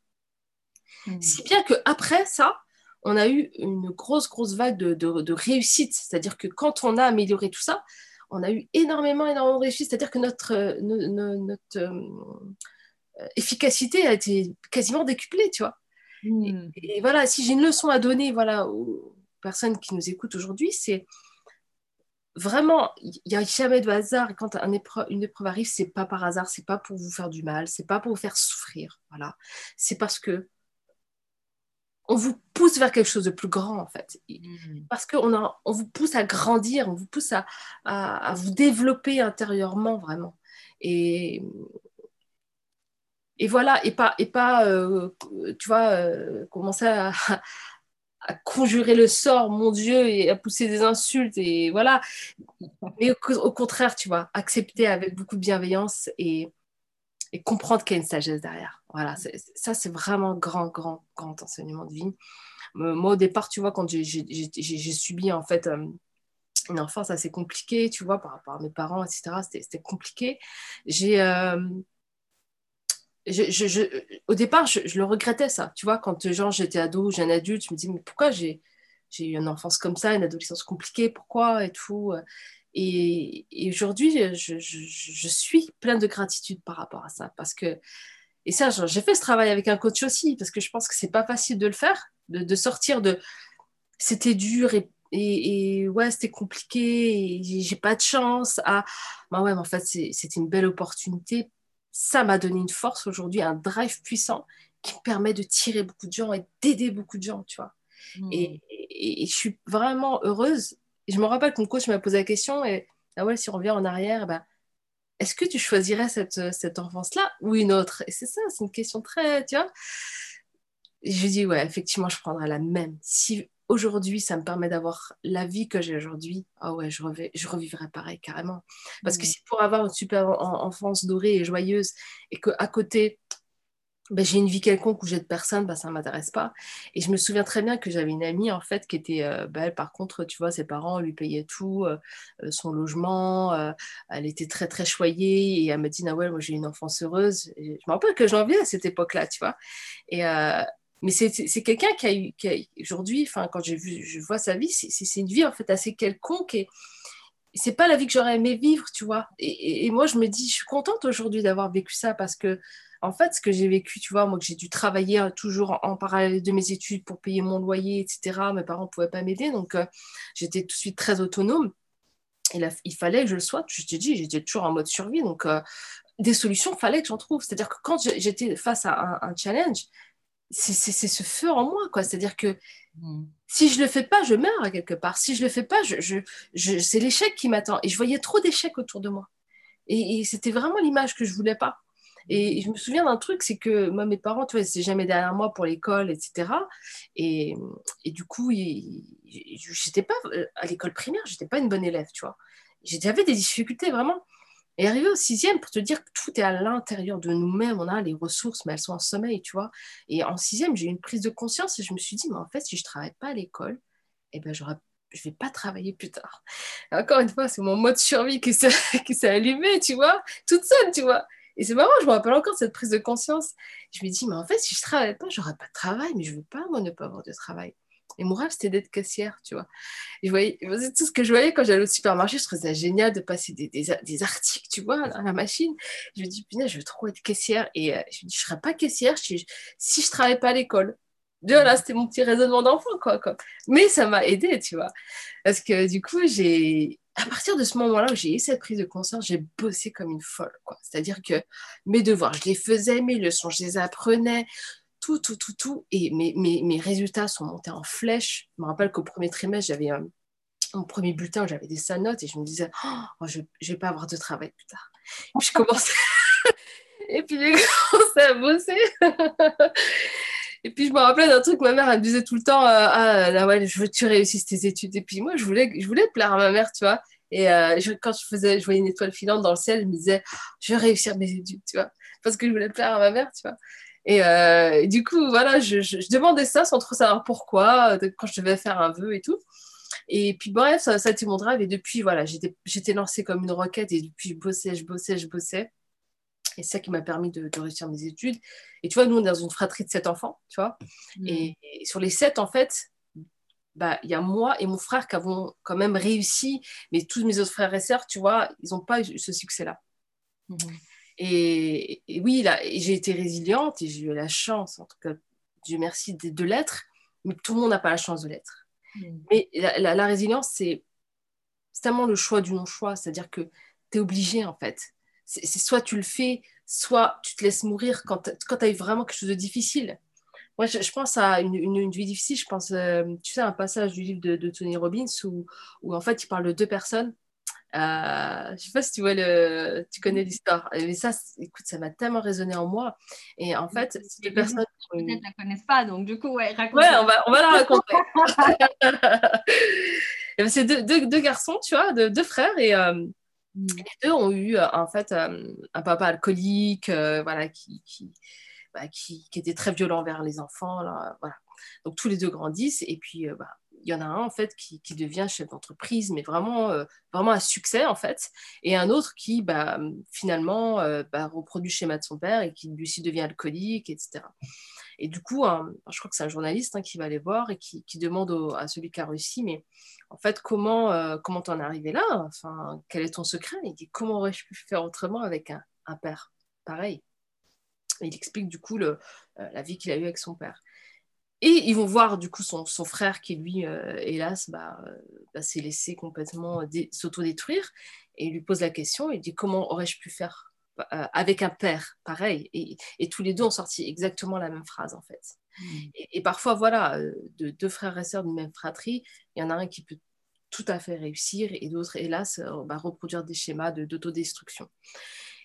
Mmh. Si bien qu'après ça, on a eu une grosse, grosse vague de, réussite. C'est-à-dire que quand on a amélioré tout ça, on a eu énormément, énormément de réussite. C'est-à-dire que notre, notre, efficacité a été quasiment décuplée, tu vois. Hmm. Et, voilà, si j'ai une leçon à donner voilà, aux personnes qui nous écoutent aujourd'hui, c'est vraiment, il n'y a jamais de hasard. Quand une épreuve arrive, c'est pas par hasard, c'est pas pour vous faire du mal, c'est pas pour vous faire souffrir. Voilà, c'est parce que on vous pousse vers quelque chose de plus grand en fait. Hmm. Parce qu'on on vous pousse à grandir, on vous pousse à, à, vous développer intérieurement vraiment. Et, et voilà, et pas, et pas euh, tu vois, euh, commencer à, à, conjurer le sort, mon Dieu, et à pousser des insultes, et voilà. Mais au, contraire, tu vois, accepter avec beaucoup de bienveillance et, et comprendre qu'il y a une sagesse derrière. Voilà, ça, c'est vraiment grand, grand, grand enseignement de vie. Euh, moi, au départ, tu vois, quand j'ai subi, en fait, une enfance assez compliquée, tu vois, par rapport à mes parents, etc., c'était compliqué. J'ai je, au départ, je, le regrettais ça. Tu vois, quand genre j'étais ado, jeune adulte, je me dis mais pourquoi j'ai eu une enfance comme ça, une adolescence compliquée, pourquoi et tout. Et, aujourd'hui, je, suis pleine de gratitude par rapport à ça, parce que et ça, j'ai fait ce travail avec un coach aussi, parce que je pense que c'est pas facile de le faire, de, sortir de c'était dur et et, ouais, c'était compliqué, j'ai pas de chance. Ah, bah ouais, mais en fait, c'était une belle opportunité ça m'a donné une force aujourd'hui, un drive puissant qui me permet de tirer beaucoup de gens et d'aider beaucoup de gens, tu vois. Hmm. Et, je suis vraiment heureuse. je me rappelle que mon coach m'a posé la question, et ah ouais, si on revient en arrière, ben, est-ce que tu choisirais cette, cette enfance-là ou une autre? Et c'est ça, c'est une question très, tu vois. je dis, ouais, effectivement, je prendrais la même. Si aujourd'hui, ça me permet d'avoir la vie que j'ai aujourd'hui, ah ouais, je, je revivrai pareil carrément. Parce que si pour avoir une super enfance dorée et joyeuse et qu'à côté, ben, j'ai une vie quelconque où j'ai de personnes, ben, ça ne m'intéresse pas. Et je me souviens très bien que j'avais une amie, en fait, qui était, euh, ben, par contre, tu vois, ses parents lui payaient tout, euh, euh, son logement, elle était très, très choyée, et elle me dit, ouais, moi j'ai une enfance heureuse. je me rappelle que j'en viens à cette époque-là, tu vois. Et, mais c'est quelqu'un qui a eu, qui aujourd'hui, quand vu, je vois sa vie, c'est une vie en fait assez quelconque et c'est pas la vie que j'aurais aimé vivre, tu vois. Et, moi, je me dis, je suis contente aujourd'hui d'avoir vécu ça parce que, en fait, ce que j'ai vécu, tu vois, moi, que j'ai dû travailler euh, toujours en, parallèle de mes études pour payer mon loyer, etc. Mes parents ne pouvaient pas m'aider, donc euh, j'étais tout de suite très autonome. Et il fallait que je le sois. Je te dis, j'étais toujours en mode survie, donc euh, des solutions, fallait que j'en trouve. C'est-à-dire que quand j'étais face à un challenge, c'est ce feu en moi, quoi. C'est-à-dire que mmh. si je le fais pas, je meurs à quelque part. Si je le fais pas, je, je, c'est l'échec qui m'attend. Et je voyais trop d'échecs autour de moi. Et, c'était vraiment l'image que je voulais pas. Et, je me souviens d'un truc, c'est que moi, mes parents, tu vois, c'est jamais derrière moi pour l'école, etc. Et, et, du coup, j'étais pas à l'école primaire, j'étais pas une bonne élève, tu vois. J'avais des difficultés vraiment. Et arrivé au sixième, pour te dire que tout est à l'intérieur de nous-mêmes, on a les ressources, mais elles sont en sommeil, tu vois. Et en sixième, j'ai eu une prise de conscience et je me suis dit, mais en fait, si je ne travaille pas à l'école, eh ben, je ne vais pas travailler plus tard. encore une fois, c'est mon mode survie qui s'est allumé, tu vois, toute seule, tu vois. Et c'est marrant, je me rappelle encore cette prise de conscience. Je me dis, mais en fait, si je ne travaille pas, je n'aurai pas de travail, mais je ne veux pas, moi, ne pas avoir de travail. Et mon rêve, c'était d'être caissière, tu vois. Et voyais, tout ce que je voyais quand j'allais au supermarché, je trouvais ça génial de passer des, articles, tu vois, à la machine. Je me dis, putain, je veux trop être caissière. Et euh, je me dis, je ne serais pas caissière si, je ne travaillais pas à l'école. Voilà, c'était mon petit raisonnement d'enfant, quoi. Mais ça m'a aidé, tu vois. Parce que du coup, j'ai. À partir de ce moment-là où j'ai eu cette prise de conscience, j'ai bossé comme une folle. C'est-à-dire que mes devoirs, je les faisais, mes leçons, je les apprenais tout, tout, tout, tout. Et mes, mes, mes, résultats sont montés en flèche. Je me rappelle qu'au premier trimestre, j'avais un, mon premier bulletin, j'avais des sales notes et je me disais, oh, je ne vais pas avoir de travail plus tard. Et puis, je commençais, et puis j'ai commencé à bosser. et puis je me rappelais d'un truc, ma mère, elle me disait tout le temps, euh, ah ouais, je veux que tu réussisses tes études. Et puis moi, je voulais, je voulais plaire à ma mère, tu vois. Et euh, quand je faisais, je voyais une étoile filante dans le ciel, je me disais, je vais réussir mes études, tu vois, parce que je voulais plaire à ma mère, tu vois. Euh, et, du coup, voilà, je, demandais ça sans trop savoir pourquoi, quand je devais faire un vœu et tout. Et puis bref, ça, ça a été mon drive. Et depuis, voilà, j'étais lancée comme une roquette. Et depuis, je bossais, je bossais, je bossais. Et c'est ça qui m'a permis de, réussir mes études. Et tu vois, nous, on est dans une fratrie de sept enfants, tu vois. Mmh. Et, sur les sept, en fait, bah, il y a moi et mon frère qui avons quand même réussi. Mais tous mes autres frères et sœurs, tu vois, ils n'ont pas eu ce succès-là. Mmh. Et, oui, j'ai été résiliente et j'ai eu la chance, en tout cas, Dieu merci, de, l'être, mais tout le monde n'a pas la chance de l'être. Mm. Mais la, résilience, c'est tellement le choix du non-choix, c'est-à-dire que tu es obligé, en fait. C'est soit tu le fais, soit tu te laisses mourir quand, tu as eu vraiment quelque chose de difficile. Moi, je, pense à une, une, vie difficile. Je pense, euh, tu sais, un passage du livre de, Tony Robbins où, où, en fait, il parle de deux personnes. Euh, je sais pas si tu vois le, tu connais l'histoire. Mais ça, écoute, ça m'a tellement résonné en moi. Et en fait, ces deux personnes. Peut-être la connaissent pas, donc du coup, ouais, raconte. Ouais, on va, on va la raconter. c'est deux, deux, deux, garçons, tu vois, deux, deux frères et. Euh, mm. les deux ont eu en fait un papa alcoolique, voilà, qui, qui, bah, qui, était très violent envers les enfants. voilà. Donc tous les deux grandissent et puis euh, bah, il y en a un en fait qui, devient chef d'entreprise, mais vraiment, euh, vraiment un succès en fait, et un autre qui bah, finalement euh, reproduit le schéma de son père et qui lui aussi devient alcoolique, etc. Et du coup, je crois que c'est un journaliste hein, qui va aller voir et qui, demande à celui qui a réussi, mais en fait, comment comment t'en es arrivé là? Enfin, quel est ton secret? Il dit comment aurais-je pu faire autrement avec un, un père pareil? Il explique du coup le, la vie qu'il a eue avec son père. Et ils vont voir du coup son, son frère qui lui, euh, hélas, bah, euh, bah, s'est laissé complètement s'autodétruire. Et il lui pose la question, il dit comment aurais-je pu faire avec un père pareil? Et, et, tous les deux ont sorti exactement la même phrase en fait. Mmh. Et, parfois, voilà, de deux frères et sœurs d'une même fratrie, il y en a un qui peut tout à fait réussir et d'autres, hélas, bah, reproduire des schémas d'autodestruction.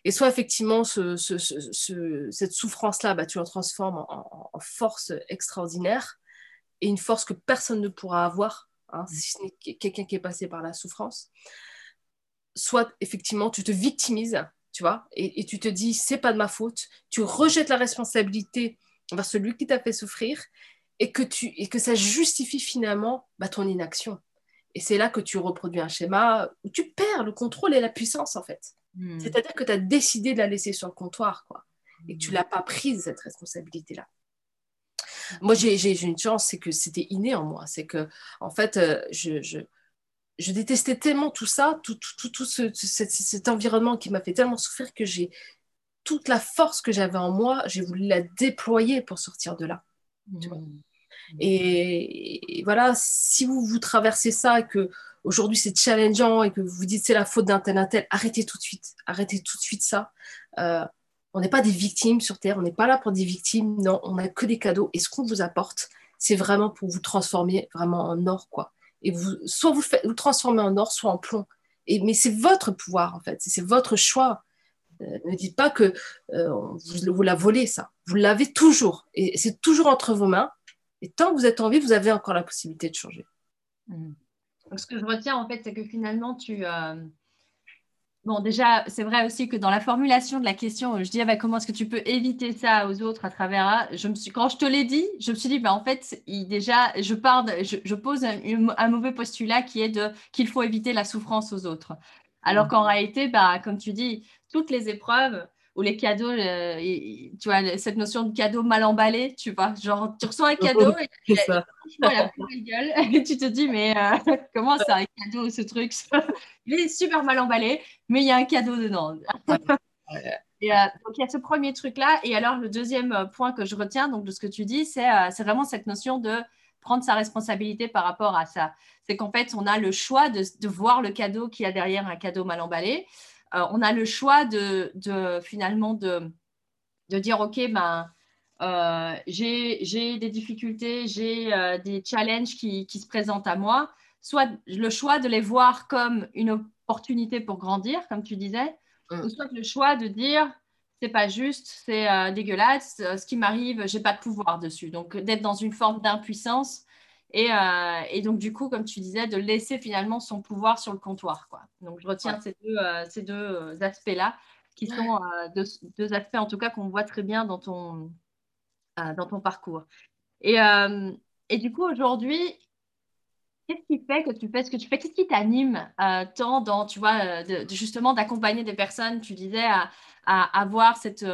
Et soit effectivement, cette souffrance-là, bah, tu la transformes en, force extraordinaire et une force que personne ne pourra avoir, hein, si ce n'est quelqu'un qui est passé par la souffrance. Soit effectivement, tu te victimises, tu vois, et, tu te dis, c'est pas de ma faute, tu rejettes la responsabilité vers celui qui t'a fait souffrir et que, tu, et que ça justifie finalement bah, ton inaction. Et c'est là que tu reproduis un schéma où tu perds le contrôle et la puissance, en fait. Hmm. C'est-à-dire que tu as décidé de la laisser sur le comptoir, quoi. Et que tu ne hmm. l'as pas prise, cette responsabilité-là. Moi, j'ai une chance, c'est que c'était inné en moi. C'est que, en fait, euh, je, je, détestais tellement tout ça, tout, tout, tout, ce, cet, environnement qui m'a fait tellement souffrir que j'ai toute la force que j'avais en moi, j'ai voulu la déployer pour sortir de là. Hmm. Et, voilà, si vous, vous traversez ça et que aujourd'hui c'est challengeant et que vous vous dites c'est la faute d'un tel un tel, arrêtez tout de suite, arrêtez tout de suite ça. Euh, on n'est pas des victimes sur Terre, on n'est pas là pour des victimes, non, on n'a que des cadeaux. Et ce qu'on vous apporte, c'est vraiment pour vous transformer vraiment en or, quoi. Et vous, soit vous, faites, vous transformez en or, soit en plomb. Et, mais c'est votre pouvoir, en fait, c'est votre choix. Euh, ne dites pas que euh, vous, vous, la volez, ça. Vous l'avez toujours. Et c'est toujours entre vos mains. Et tant que vous êtes en vie, vous avez encore la possibilité de changer. Mmh ce que je retiens, en fait, c'est que finalement, tu. Euh, bon, déjà, c'est vrai aussi que dans la formulation de la question, je dis ah, bah, comment est-ce que tu peux éviter ça aux autres à travers. Je me suis, quand je te l'ai dit, je me suis dit, bah, en fait, déjà, je, pars je, pose un, mauvais postulat qui est de qu'il faut éviter la souffrance aux autres. Alors mmh. qu'en réalité, bah, comme tu dis, toutes les épreuves, ou les cadeaux, euh, tu vois, cette notion de cadeau mal emballé, tu vois, genre tu reçois un cadeau et, tu te dis, mais euh, comment c'est un cadeau ce truc? Il est super mal emballé, mais il y a un cadeau dedans. et, euh, donc il y a ce premier truc-là. Et alors le deuxième point que je retiens donc, de ce que tu dis, c'est vraiment cette notion de prendre sa responsabilité par rapport à ça. C'est qu'en fait, on a le choix de, de voir le cadeau qui a derrière un cadeau mal emballé. Euh, on a le choix de, finalement de, dire, OK, ben, euh, j'ai des difficultés, j'ai euh, des challenges qui, se présentent à moi, soit le choix de les voir comme une opportunité pour grandir, comme tu disais, mm. ou soit le choix de dire, c'est pas juste, c'est dégueulasse, ce qui m'arrive, j'ai pas de pouvoir dessus. Donc, d'être dans une forme d'impuissance euh, et, donc, du coup, comme tu disais, de laisser finalement son pouvoir sur le comptoir. Quoi. Donc, je retiens ces deux, euh, ces deux euh, aspects-là, qui sont deux, aspects, en tout cas, qu'on voit très bien dans ton, dans ton parcours. Et, et du coup, aujourd'hui, qu'est-ce qui fait que tu fais ce que tu fais? Qu'est-ce qui t'anime tant dans, tu vois, justement, d'accompagner des personnes, tu disais, à, à avoir cette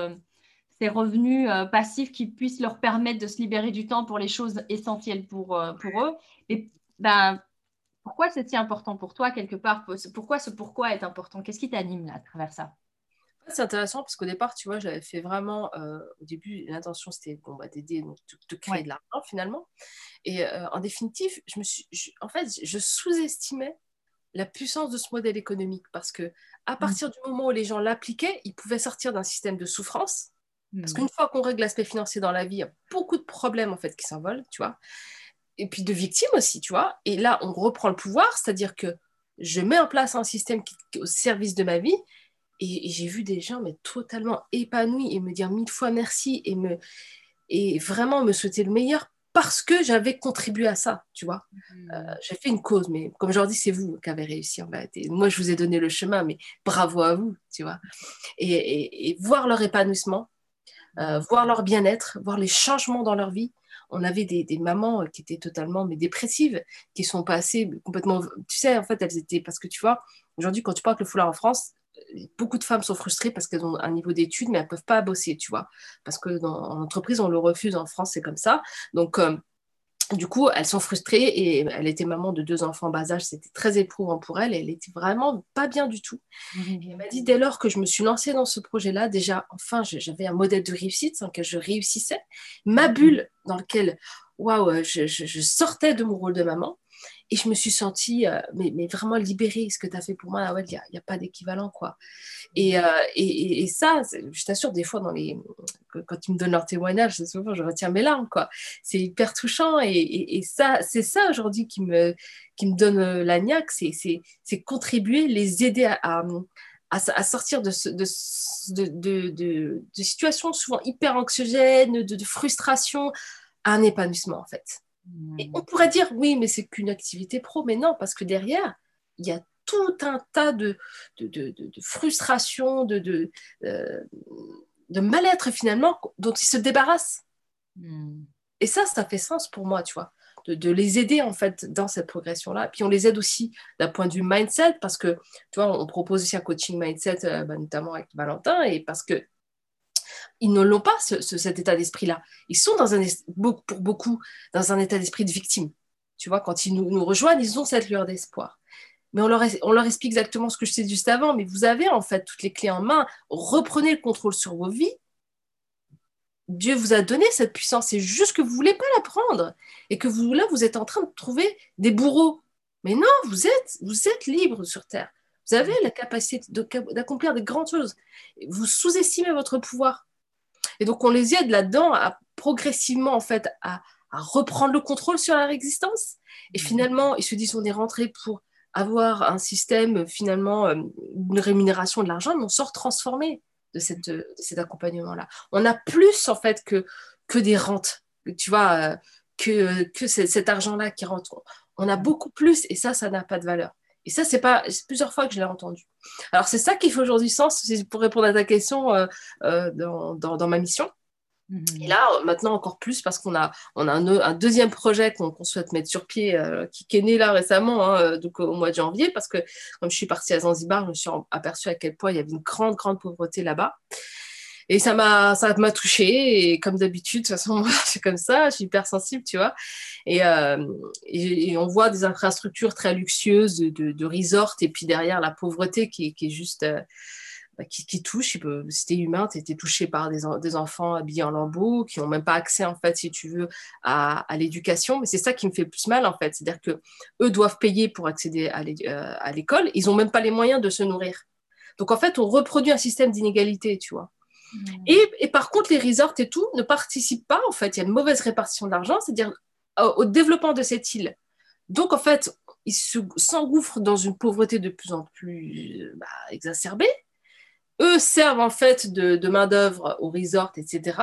ces revenus euh, passifs qui puissent leur permettre de se libérer du temps pour les choses essentielles pour, euh, pour eux. Et ben, pourquoi c'est si important pour toi quelque part? Pourquoi ce pourquoi est important? Qu'est-ce qui t'anime là à travers ça? C'est intéressant parce qu'au départ, tu vois, j'avais fait vraiment, euh, au début, l'intention c'était bon, bah, d'aider, de, créer de l'argent finalement. Et en définitive, je me suis, en fait, je sous-estimais la puissance de ce modèle économique parce que à mm. partir du moment où les gens l'appliquaient, ils pouvaient sortir d'un système de souffrance. Parce mm. qu'une fois qu'on règle l'aspect financier dans la vie, il y a beaucoup de problèmes en fait qui s'envolent, tu vois. Et puis de victimes aussi, tu vois. Et là, on reprend le pouvoir, c'est-à-dire que je mets en place un système qui est au service de ma vie et, j'ai vu des gens mais totalement épanouis et me dire mille fois merci et, me, et vraiment me souhaiter le meilleur parce que j'avais contribué à ça, tu vois. Hmm. Euh, j'ai fait une cause, mais comme je leur dis, c'est vous qui avez réussi en fait. moi, je vous ai donné le chemin, mais bravo à vous, tu vois. Et, voir leur épanouissement, euh, voir leur bien-être, voir les changements dans leur vie. On avait des, mamans qui étaient totalement mais dépressives, qui sont passées complètement. Tu sais, en fait, elles étaient. Parce que tu vois, aujourd'hui, quand tu portes le foulard en France, beaucoup de femmes sont frustrées parce qu'elles ont un niveau d'études, mais elles ne peuvent pas bosser, tu vois. Parce que dans, en entreprise, on le refuse, en France, c'est comme ça. Donc, euh, du coup, elles sont frustrées et elle était maman de deux enfants bas âge, c'était très éprouvant pour elle et elle était vraiment pas bien du tout. elle m'a dit dès lors que je me suis lancée dans ce projet-là, déjà, enfin, j'avais un modèle de réussite sans que je réussissais. Ma bulle dans laquelle, waouh, je, sortais de mon rôle de maman, et je me suis sentie euh, mais, vraiment libérée. Ce que tu as fait pour moi, il n'y a, a, pas d'équivalent. quoi. Et, euh, ça, je t'assure, des fois, quand ils me donnent leur témoignage, souvent, je retiens mes larmes. quoi. C'est hyper touchant. Et, ça, c'est ça aujourd'hui qui me, donne euh, la niaque, c'est contribuer, les aider à, sortir de, de, situations souvent hyper anxiogènes, de, frustration, à un épanouissement, en fait. Et on pourrait dire, oui, mais c'est qu'une activité pro, mais non, parce que derrière, il y a tout un tas de, de, de, de frustrations, de, de, euh, de mal-être finalement, dont ils se débarrassent. Hmm. Et ça, ça fait sens pour moi, tu vois, de, les aider en fait dans cette progression-là. Puis on les aide aussi d'un point de vue mindset, parce que, tu vois, on propose aussi un coaching mindset, euh, bah, notamment avec Valentin, et parce que ils ne l'ont pas, cet état d'esprit-là. Ils sont dans un, pour beaucoup dans un état d'esprit de victime. Tu vois, quand ils nous, rejoignent, ils ont cette lueur d'espoir. Mais on leur, on leur explique exactement ce que je sais juste avant. Mais vous avez en fait toutes les clés en main. Reprenez le contrôle sur vos vies. Dieu vous a donné cette puissance. C'est juste que vous ne voulez pas la prendre. Et que vous, là, vous êtes en train de trouver des bourreaux. Mais non, vous êtes, vous êtes libre sur Terre. Vous avez la capacité d'accomplir des grandes choses. Vous sous-estimez votre pouvoir. Et donc, on les aide là-dedans à progressivement, en fait, à, reprendre le contrôle sur leur existence. Et mhm. finalement, ils se disent, on est rentré pour avoir un système, finalement, euh, une rémunération de l'argent, mais on sort transformé de, cette, cet accompagnement-là. On a plus, en fait, que, que des rentes, tu vois, euh, que, que cet argent-là qui rentre. On a beaucoup plus, et ça, ça n'a pas de valeur. Et ça, c'est pas plusieurs fois que je l'ai entendu. Alors, c'est ça qui fait aujourd'hui sens, pour répondre à ta question euh, euh, dans, dans, ma mission. Mhm. Et là, maintenant encore plus, parce qu'on a, on a un, deuxième projet qu'on souhaite mettre sur pied, euh, qui, est né là récemment, hein, donc au mois de janvier, parce que comme je suis partie à Zanzibar, je me suis aperçue à quel point il y avait une grande, grande pauvreté là-bas. Et ça m'a, ça m'a touchée. Et comme d'habitude, de toute façon, moi, c'est comme ça, je suis hyper sensible, tu vois. Et, euh, et, on voit des infrastructures très luxueuses de, de, resorts, et puis derrière la pauvreté qui, est juste. Euh, bah, qui, touche, si tu es humain, tu es touché par des, des, enfants habillés en lambeaux, qui n'ont même pas accès, en fait, si tu veux, à, à l'éducation. Mais c'est ça qui me fait plus mal, en fait. C'est-à-dire que eux doivent payer pour accéder à euh, l'école. Ils n'ont même pas les moyens de se nourrir. Donc, en fait, on reproduit un système d'inégalité, tu vois. Et, par contre, les resorts et tout ne participent pas, en fait, il y a une mauvaise répartition de l'argent, c'est-à-dire au, développement de cette île. Donc, en fait, ils s'engouffrent dans une pauvreté de plus en plus bah, exacerbée. Eux servent en fait de, main-d'œuvre aux resorts, etc.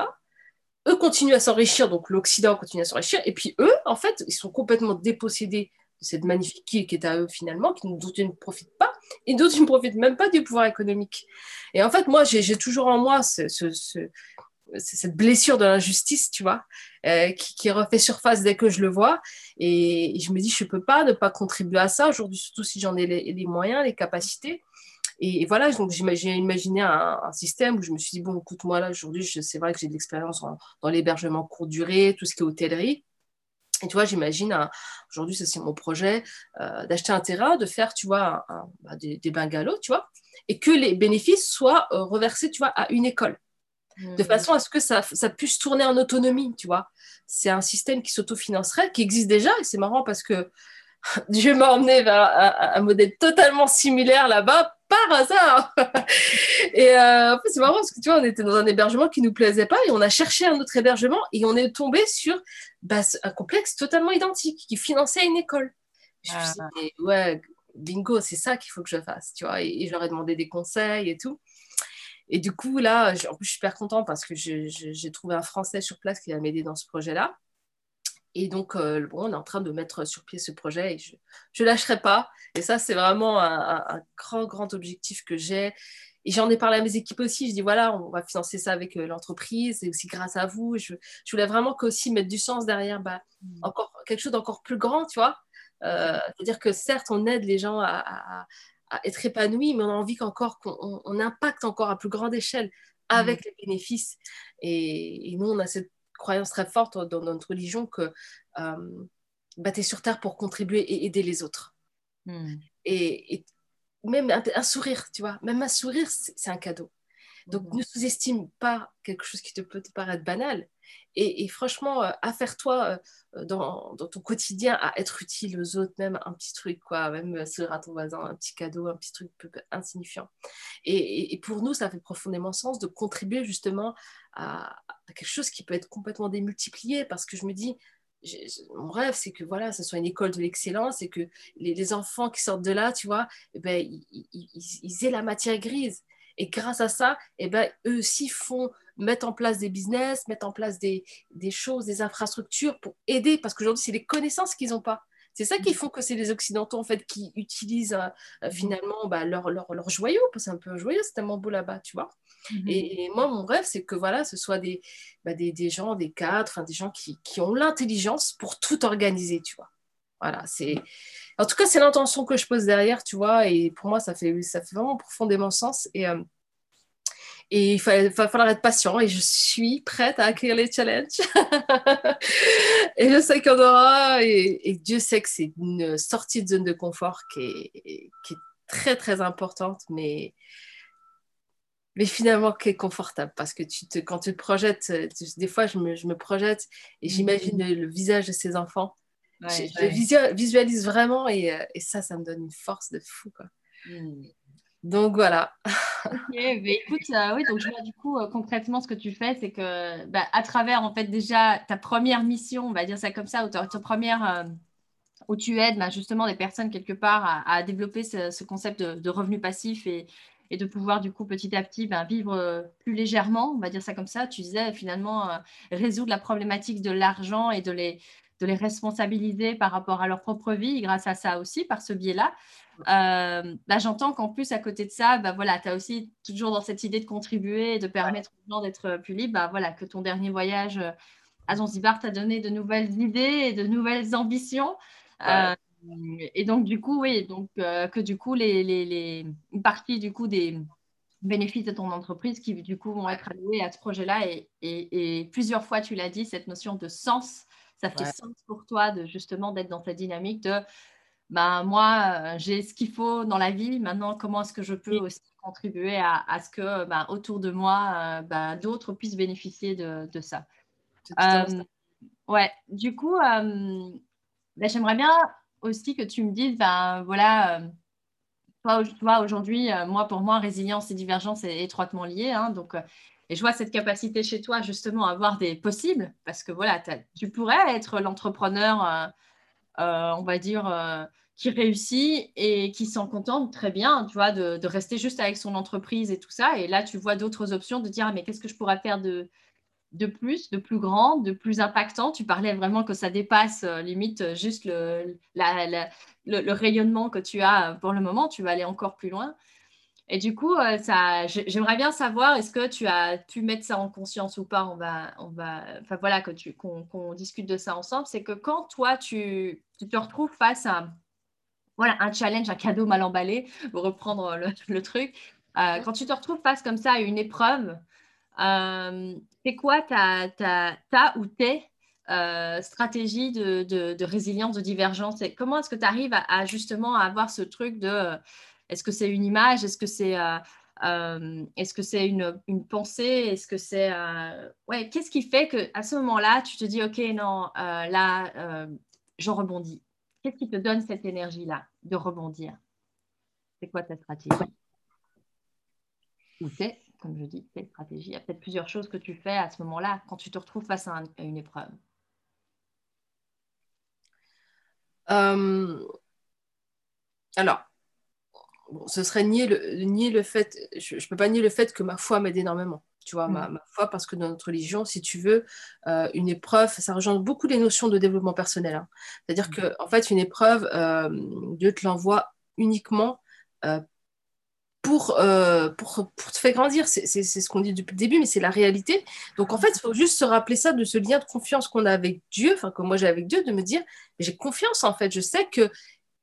Eux continuent à s'enrichir, donc l'Occident continue à s'enrichir. Et puis eux, en fait, ils sont complètement dépossédés de cette magnifique qui est à eux finalement, qui, dont ils ne profitent pas et d'autres ne profitent même pas du pouvoir économique. Et en fait, moi, j'ai toujours en moi ce, cette blessure de l'injustice, tu vois, euh, qui, refait surface dès que je le vois. Et, je me dis, je ne peux pas ne pas contribuer à ça aujourd'hui, surtout si j'en ai les, moyens, les capacités. Et, voilà, donc j'ai imaginé un, un, système où je me suis dit, bon, écoute, moi là, aujourd'hui, c'est vrai que j'ai de l'expérience dans l'hébergement court durée, tout ce qui est hôtellerie. Et tu vois, j'imagine, aujourd'hui, c'est mon projet, d'acheter un terrain, de faire, tu vois, bah, des, des, bungalows, tu vois, et que les bénéfices soient reversés, tu vois, à une école de hmm. façon à ce que ça, ça, puisse tourner en autonomie, tu vois. C'est un système qui s'autofinancerait, qui existe déjà, et c'est marrant parce que Dieu m'a emmené vers un, modèle totalement similaire là-bas, par hasard. et euh, en fait, c'est marrant parce que tu vois, on était dans un hébergement qui nous plaisait pas, et on a cherché un autre hébergement, et on est tombé sur bah, un complexe totalement identique, qui finançait une école. Je me suis dit, ouais, bingo, c'est ça qu'il faut que je fasse, tu vois. Et, et j'aurais demandé des conseils et tout. Et du coup, là, en plus, je suis super contente parce que j'ai trouvé un Français sur place qui va m'aider dans ce projet-là. Et donc, euh, bon, on est en train de mettre sur pied ce projet et je ne lâcherai pas. Et ça, c'est vraiment un, grand, grand objectif que j'ai. Et j'en ai parlé à mes équipes aussi. Je dis, voilà, on va financer ça avec euh, l'entreprise et aussi grâce à vous. Je, je voulais vraiment qu'aussi mettre du sens derrière bah, mmh. encore, quelque chose d'encore plus grand, tu vois. Euh, c'est-à-dire que certes, on aide les gens à, être épanoui, mais on a envie qu'encore qu'on impacte encore à plus grande échelle avec mm. les bénéfices. Et, nous, on a cette croyance très forte dans notre religion que euh, bah, tu es sur Terre pour contribuer et aider les autres. Mm. Et, même un, sourire, tu vois, même un sourire, c'est un cadeau. Donc, mm. ne sous-estime pas quelque chose qui te peut te paraître banal. Et, franchement, euh, affaire-toi euh, dans, ton quotidien à être utile aux autres, même un petit truc, quoi, même sourire à ton voisin, un petit cadeau, un petit truc peu, insignifiant. Et, pour nous, ça fait profondément sens de contribuer justement à, quelque chose qui peut être complètement démultiplié, parce que je me dis, mon rêve, c'est que voilà, ce soit une école de l'excellence et que les, enfants qui sortent de là, tu vois, eh ben, ils, aient la matière grise. Et grâce à ça, eh ben, eux aussi font mettre en place des business, mettre en place des, des choses, des infrastructures pour aider, parce qu'aujourd'hui, c'est les connaissances qu'ils n'ont pas. C'est ça qui mm. font que c'est les Occidentaux en fait qui utilisent euh, mm. finalement bah, leur, leur, leur, joyau, parce que c'est un peu un joyau, c'est tellement beau là-bas, tu vois. Mm-hmm. Et, moi, mon rêve, c'est que voilà, ce soit des, bah, des, des, gens, des cadres, des gens qui, qui ont l'intelligence pour tout organiser, tu vois. Voilà, c'est. En tout cas, c'est l'intention que je pose derrière, tu vois, et pour moi, ça fait, ça fait vraiment profondément sens. Et, euh, et il va, falloir être patient et je suis prête à accueillir les challenges. et je sais qu'il y en aura et, Dieu sait que c'est une sortie de zone de confort qui est, qui est très très importante, mais, mais finalement qui est confortable parce que tu te, quand tu te projettes, des fois je me, je me projette et j'imagine le, visage de ces enfants. Je, visualise vraiment et, et, ça, ça me donne une force de fou. Quoi. Hmm. Donc voilà. ok, mais écoute, euh, oui, donc je vois du coup euh, concrètement ce que tu fais, c'est que bah, à travers en fait déjà ta première mission, on va dire ça comme ça, ou ta, première euh, où tu aides bah, justement des personnes quelque part à, développer ce, concept de, revenu passif et, de pouvoir du coup petit à petit bah, vivre plus légèrement, on va dire ça comme ça. Tu disais finalement résoudre la problématique de l'argent et de les, de les responsabiliser par rapport à leur propre vie grâce à ça aussi, par ce biais-là. Euh, bah, j'entends qu'en plus, à côté de ça, bah, voilà, tu as aussi toujours dans cette idée de contribuer et de permettre aux gens d'être plus libres, bah, voilà, que ton dernier voyage euh, à Zanzibar t'a donné de nouvelles idées et de nouvelles ambitions. Euh, et donc, du coup, oui, donc, que du coup, les, les, les, une partie du coup des bénéfices de ton entreprise qui, du coup, vont être alloués à ce projet-là. Et, et, et, plusieurs fois, tu l'as dit, cette notion de sens, ça fait sens pour toi de justement d'être dans cette dynamique de ben, moi, euh, j'ai ce qu'il faut dans la vie. Maintenant, comment est-ce que je peux aussi contribuer à, ce que ben, autour de moi, euh, ben, d'autres puissent bénéficier de, ça. Euh, ouais, du coup, ben, j'aimerais bien aussi que tu me dises, ben, voilà, toi, aujourd'hui, moi, pour moi, résilience et divergence est étroitement liée. Hein, donc, et je vois cette capacité chez toi, justement, à avoir des possibles, parce que voilà, tu pourrais être l'entrepreneur euh, on va dire, euh, qui réussit et qui s'en contente très bien, tu vois, de, rester juste avec son entreprise et tout ça. Et là, tu vois d'autres options de dire, ah, mais qu'est-ce que je pourrais faire de, de plus, de plus grand, de plus impactant? Tu parlais vraiment que ça dépasse euh, limite juste le, le, rayonnement que tu as pour le moment. Tu vas aller encore plus loin. Et du coup, euh, ça, j'aimerais bien savoir, est-ce que tu as pu mettre ça en conscience ou pas? On va, on va, enfin voilà, que tu, qu'on, discute de ça ensemble. C'est que quand toi, tu, te retrouves face à, voilà, un challenge, un cadeau mal emballé, pour reprendre le, truc, euh, quand tu te retrouves face comme ça à une épreuve, euh, c'est quoi ta, ta, ta ou tes stratégie de, résilience, de divergence? Comment est-ce que tu arrives à, justement avoir ce truc de est-ce que c'est une image? Est-ce que c'est est-ce que c'est une, pensée? Est-ce que c'est ouais Qu'est-ce qui fait que à ce moment-là, tu te dis ok non là j'en rebondis. Qu'est-ce qui te donne cette énergie-là de rebondir? C'est quoi ta stratégie? Ou c'est, comme je dis, tes stratégie. Il y a peut-être plusieurs choses que tu fais à ce moment-là quand tu te retrouves face à, une épreuve. Euh, ce serait nier le, nier le fait, je ne peux pas nier le fait que ma foi m'aide énormément tu vois, ma, mm. foi, parce que dans notre religion, si tu veux, euh, une épreuve, ça rejoint beaucoup les notions de développement personnel. Hein. C'est-à-dire mm. que, en fait, une épreuve, euh, Dieu te l'envoie uniquement euh, pour, pour, pour, te faire grandir. C'est ce qu'on dit depuis le début, mais c'est la réalité. Donc, en fait, il faut juste se rappeler ça, de ce lien de confiance qu'on a avec Dieu, enfin, que moi j'ai avec Dieu, de me dire, j'ai confiance, en fait, je sais que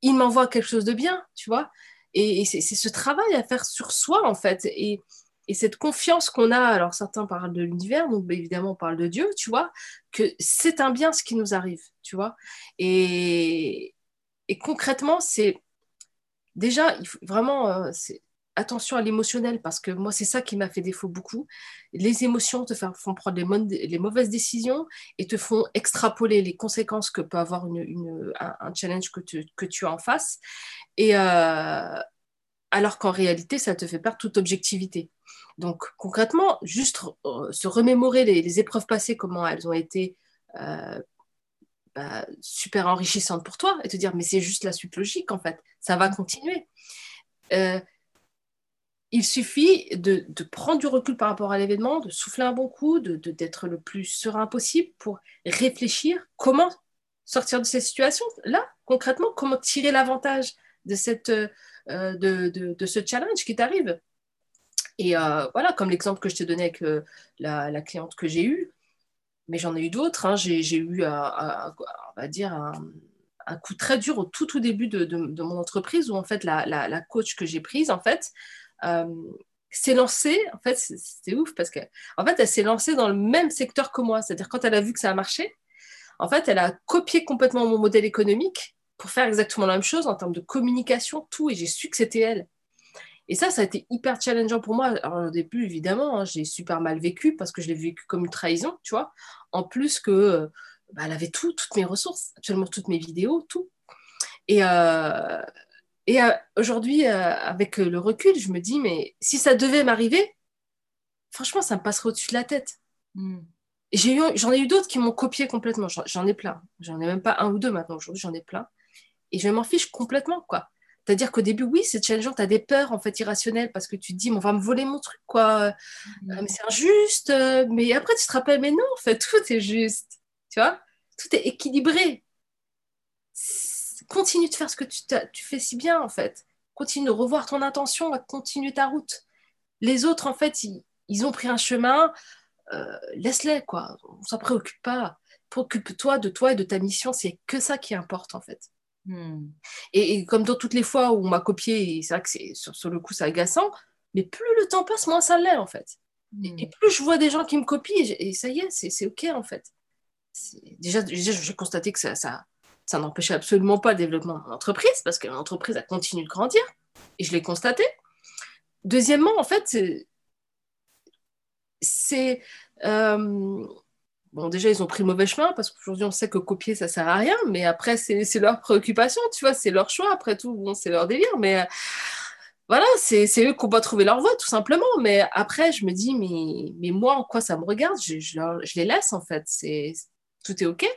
il m'envoie quelque chose de bien, tu vois. Et, c'est ce travail à faire sur soi, en fait. Et, et cette confiance qu'on a, alors certains parlent de l'univers, donc bah, évidemment on parle de Dieu, tu vois, que c'est un bien ce qui nous arrive, tu vois. Et, concrètement, c'est déjà, vraiment, euh, attention à l'émotionnel, parce que moi, c'est ça qui m'a fait défaut beaucoup. Les émotions te font prendre les, mauvaises décisions et te font extrapoler les conséquences que peut avoir un, challenge que, que, tu as en face. Et, euh, alors qu'en réalité, ça te fait perdre toute objectivité. Donc concrètement, juste euh, se remémorer les, épreuves passées, comment elles ont été euh, bah, super enrichissantes pour toi, et te dire, mais c'est juste la suite logique, en fait, ça va continuer. Il suffit de, prendre du recul par rapport à l'événement, de souffler un bon coup, d'être le plus serein possible pour réfléchir comment sortir de cette situation. Là, concrètement, comment tirer l'avantage de, de, ce challenge qui t'arrive. Et euh, voilà, comme l'exemple que je t'ai donné avec euh, la, cliente que j'ai eue, mais j'en ai eu d'autres. Hein. J'ai eu, un, on va dire, un, coup très dur au tout, tout début de, mon entreprise où, en fait, la, coach que j'ai prise, en fait, euh, s'est lancée. En fait, c'était ouf parce qu'en en fait, elle s'est lancée dans le même secteur que moi. C'est-à-dire, quand elle a vu que ça a marché, en fait, elle a copié complètement mon modèle économique pour faire exactement la même chose en termes de communication, tout. Et j'ai su que c'était elle. Et ça, ça a été hyper challengeant pour moi. Alors, au début, évidemment, hein, j'ai super mal vécu parce que je l'ai vécu comme une trahison, tu vois. En plus que euh, bah, elle avait tout, toutes mes ressources, absolument toutes mes vidéos, tout. Et, euh, et euh, aujourd'hui, avec le recul, je me dis, mais si ça devait m'arriver, franchement, ça me passerait au-dessus de la tête. Hmm. J'en ai eu, d'autres qui m'ont copié complètement. J'en ai plein. J'en ai même pas un ou deux maintenant. Aujourd'hui, j'en ai plein. Et je m'en fiche complètement, quoi. C'est-à-dire qu'au début, oui, c'est challengeant, tu as des peurs en fait irrationnelles parce que tu te dis, on va me voler mon truc, quoi. Mm. Euh, mais c'est injuste. Euh, mais après, tu te rappelles, mais non, en fait, tout est juste. Tu vois? Tout est équilibré. Continue de faire ce que tu, tu, fais si bien, en fait. Continue de revoir ton intention, continue ta route. Les autres, en fait, ils, ont pris un chemin. Euh, laisse-les, quoi. On s'en préoccupe pas. Préoccupe-toi de toi et de ta mission. C'est que ça qui importe, en fait. Hmm. Et, comme dans toutes les fois où on m'a copié, et c'est vrai que c'est, sur, le coup c'est agaçant, mais plus le temps passe, moins ça l'est en fait. Et, hmm. plus je vois des gens qui me copient, et, ça y est, c'est, ok en fait. Déjà, j'ai constaté que ça, ça, ça n'empêchait absolument pas le développement de mon entreprise, parce que mon entreprise a continué de grandir, et je l'ai constaté. Deuxièmement, en fait, c'est, euh, Bon, déjà, ils ont pris le mauvais chemin parce qu'aujourd'hui, on sait que copier, ça sert à rien. Mais après, c'est leur préoccupation, tu vois, c'est leur choix. Après tout, bon, c'est leur délire. Mais euh, voilà, c'est eux qui n'ont pas trouvé leur voie, tout simplement. Mais après, je me dis, mais, moi, en quoi ça me regarde? Je les laisse, en fait. Tout est OK.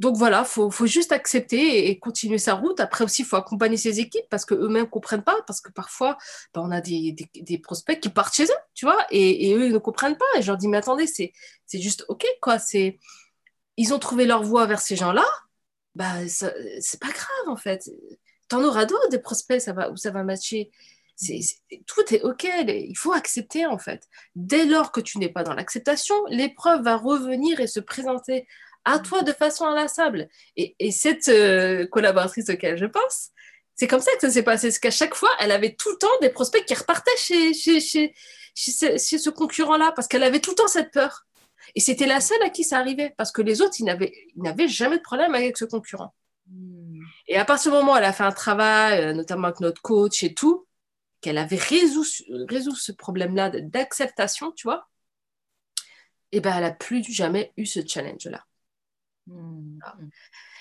Donc voilà, il faut, juste accepter et, continuer sa route. Après aussi, il faut accompagner ses équipes parce qu'eux-mêmes ne comprennent pas, parce que parfois, bah, on a des, prospects qui partent chez eux, tu vois, et, eux, ils ne comprennent pas. Et je leur dis, mais attendez, c'est juste OK, quoi. Ils ont trouvé leur voie vers ces gens-là, bah, c'est pas grave, en fait. Tu en auras d'autres, des prospects ça va, où ça va matcher. tout est OK, il faut accepter, en fait. Dès lors que tu n'es pas dans l'acceptation, l'épreuve va revenir et se présenter à toi de façon inlassable. Et, et cette euh, collaboratrice auquel je pense, c'est comme ça que ça s'est passé. C'est qu'à chaque fois, elle avait tout le temps des prospects qui repartaient chez, chez, chez, chez ce, concurrent-là parce qu'elle avait tout le temps cette peur. Et c'était la seule à qui ça arrivait, parce que les autres, ils n'avaient jamais de problème avec ce concurrent. Et à partir du moment où elle a fait un travail, euh, notamment avec notre coach et tout, qu'elle avait résolu, ce problème-là d'acceptation, tu vois, et eh ben elle n'a plus jamais eu ce challenge-là. Hmm.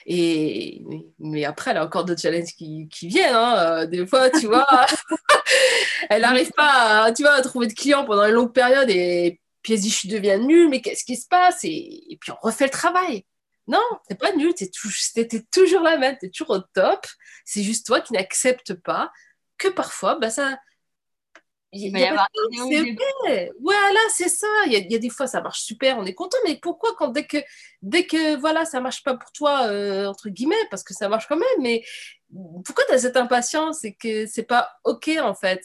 Et, mais après, elle a encore d'autres challenges qui, qui viennent. Hein. Euh, des fois, tu vois, elle n'arrive pas à, tu vois, à trouver de clients pendant une longue période et puis elle se dit, je deviens nulle, mais qu'est-ce qui se passe? Et, puis on refait le travail. Non, t'es pas nul, t'es toujours la même, t'es toujours au top. C'est juste toi qui n'acceptes pas que parfois, bah, ça, il va y avoir Voilà, c'est ça. Il y, a, des fois, ça marche super, on est content. Mais pourquoi quand dès que, dès que voilà, ça marche pas pour toi, euh, entre guillemets, parce que ça marche quand même, mais pourquoi tu as cette impatience et que c'est pas OK en fait?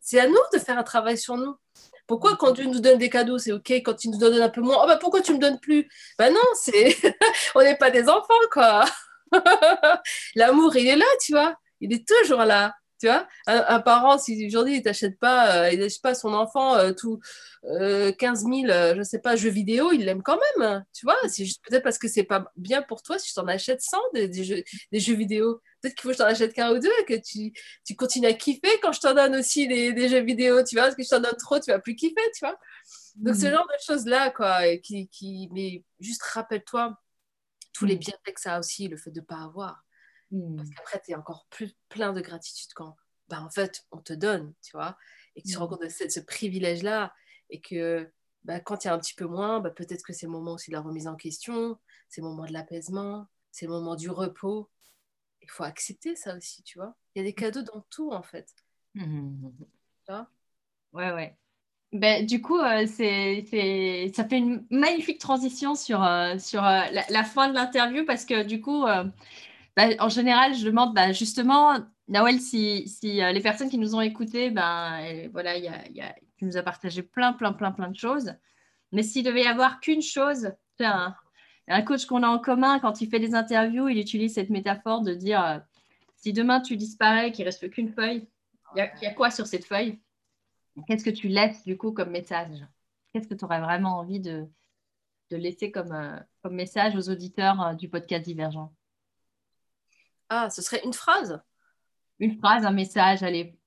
C'est à nous de faire un travail sur nous. Pourquoi quand tu nous donnes des cadeaux, c'est OK, quand tu nous donnes un peu moins, oh, bah, pourquoi tu me donnes plus? Ben non, c'est on n'est pas des enfants, quoi. L'amour, il est là, tu vois. Il est toujours là. Tu vois, un, parent, si aujourd'hui il t'achète pas, euh, il n'achète pas son enfant euh, tout 15 000, je sais pas, jeux vidéo, il l'aime quand même. Tu vois, c'est juste peut-être parce que c'est pas bien pour toi si tu t'en achètes 100 des, jeux, des jeux vidéo. Peut-être qu'il faut que je t'en achète qu'un ou deux et que tu, tu, continues à kiffer quand je t'en donne aussi des, des, jeux vidéo. Tu vois, parce que je t'en donne trop, tu vas plus kiffer, tu vois. Donc, ce mm. genre de choses-là, quoi, et qui, qui, mais juste rappelle-toi tous les mm. bienfaits que ça a aussi, le fait de ne pas avoir. Hmm. Parce qu'après, tu es encore plus plein de gratitude quand, bah, en fait, on te donne, tu vois, et que tu te rends hmm. compte de ce, privilège-là, et que bah, quand il y a un petit peu moins, bah, peut-être que c'est le moment aussi de la remise en question, c'est le moment de l'apaisement, c'est le moment du repos. Il faut accepter ça aussi, tu vois. Il y a des cadeaux dans tout, en fait. Hmm. Tu vois ouais, ouais. Ben, du coup, euh, c'est, c'est, ça fait une magnifique transition sur, euh, sur euh, la, la, fin de l'interview parce que du coup, bah, en général, je demande bah, justement, Nawel, si, euh, les personnes qui nous ont écoutés, ben, voilà, y a, tu nous as partagé plein, plein, plein, plein de choses. Mais s'il devait y avoir qu'une chose, un, coach qu'on a en commun, quand il fait des interviews, il utilise cette métaphore de dire euh, si demain tu disparais, qu'il ne reste qu'une feuille, il y, a quoi sur cette feuille? Qu'est-ce que tu laisses du coup comme message? Qu'est-ce que tu aurais vraiment envie de, laisser euh, comme message aux auditeurs du podcast Divergent? Ah, ce serait une phrase Une phrase, un message, allez.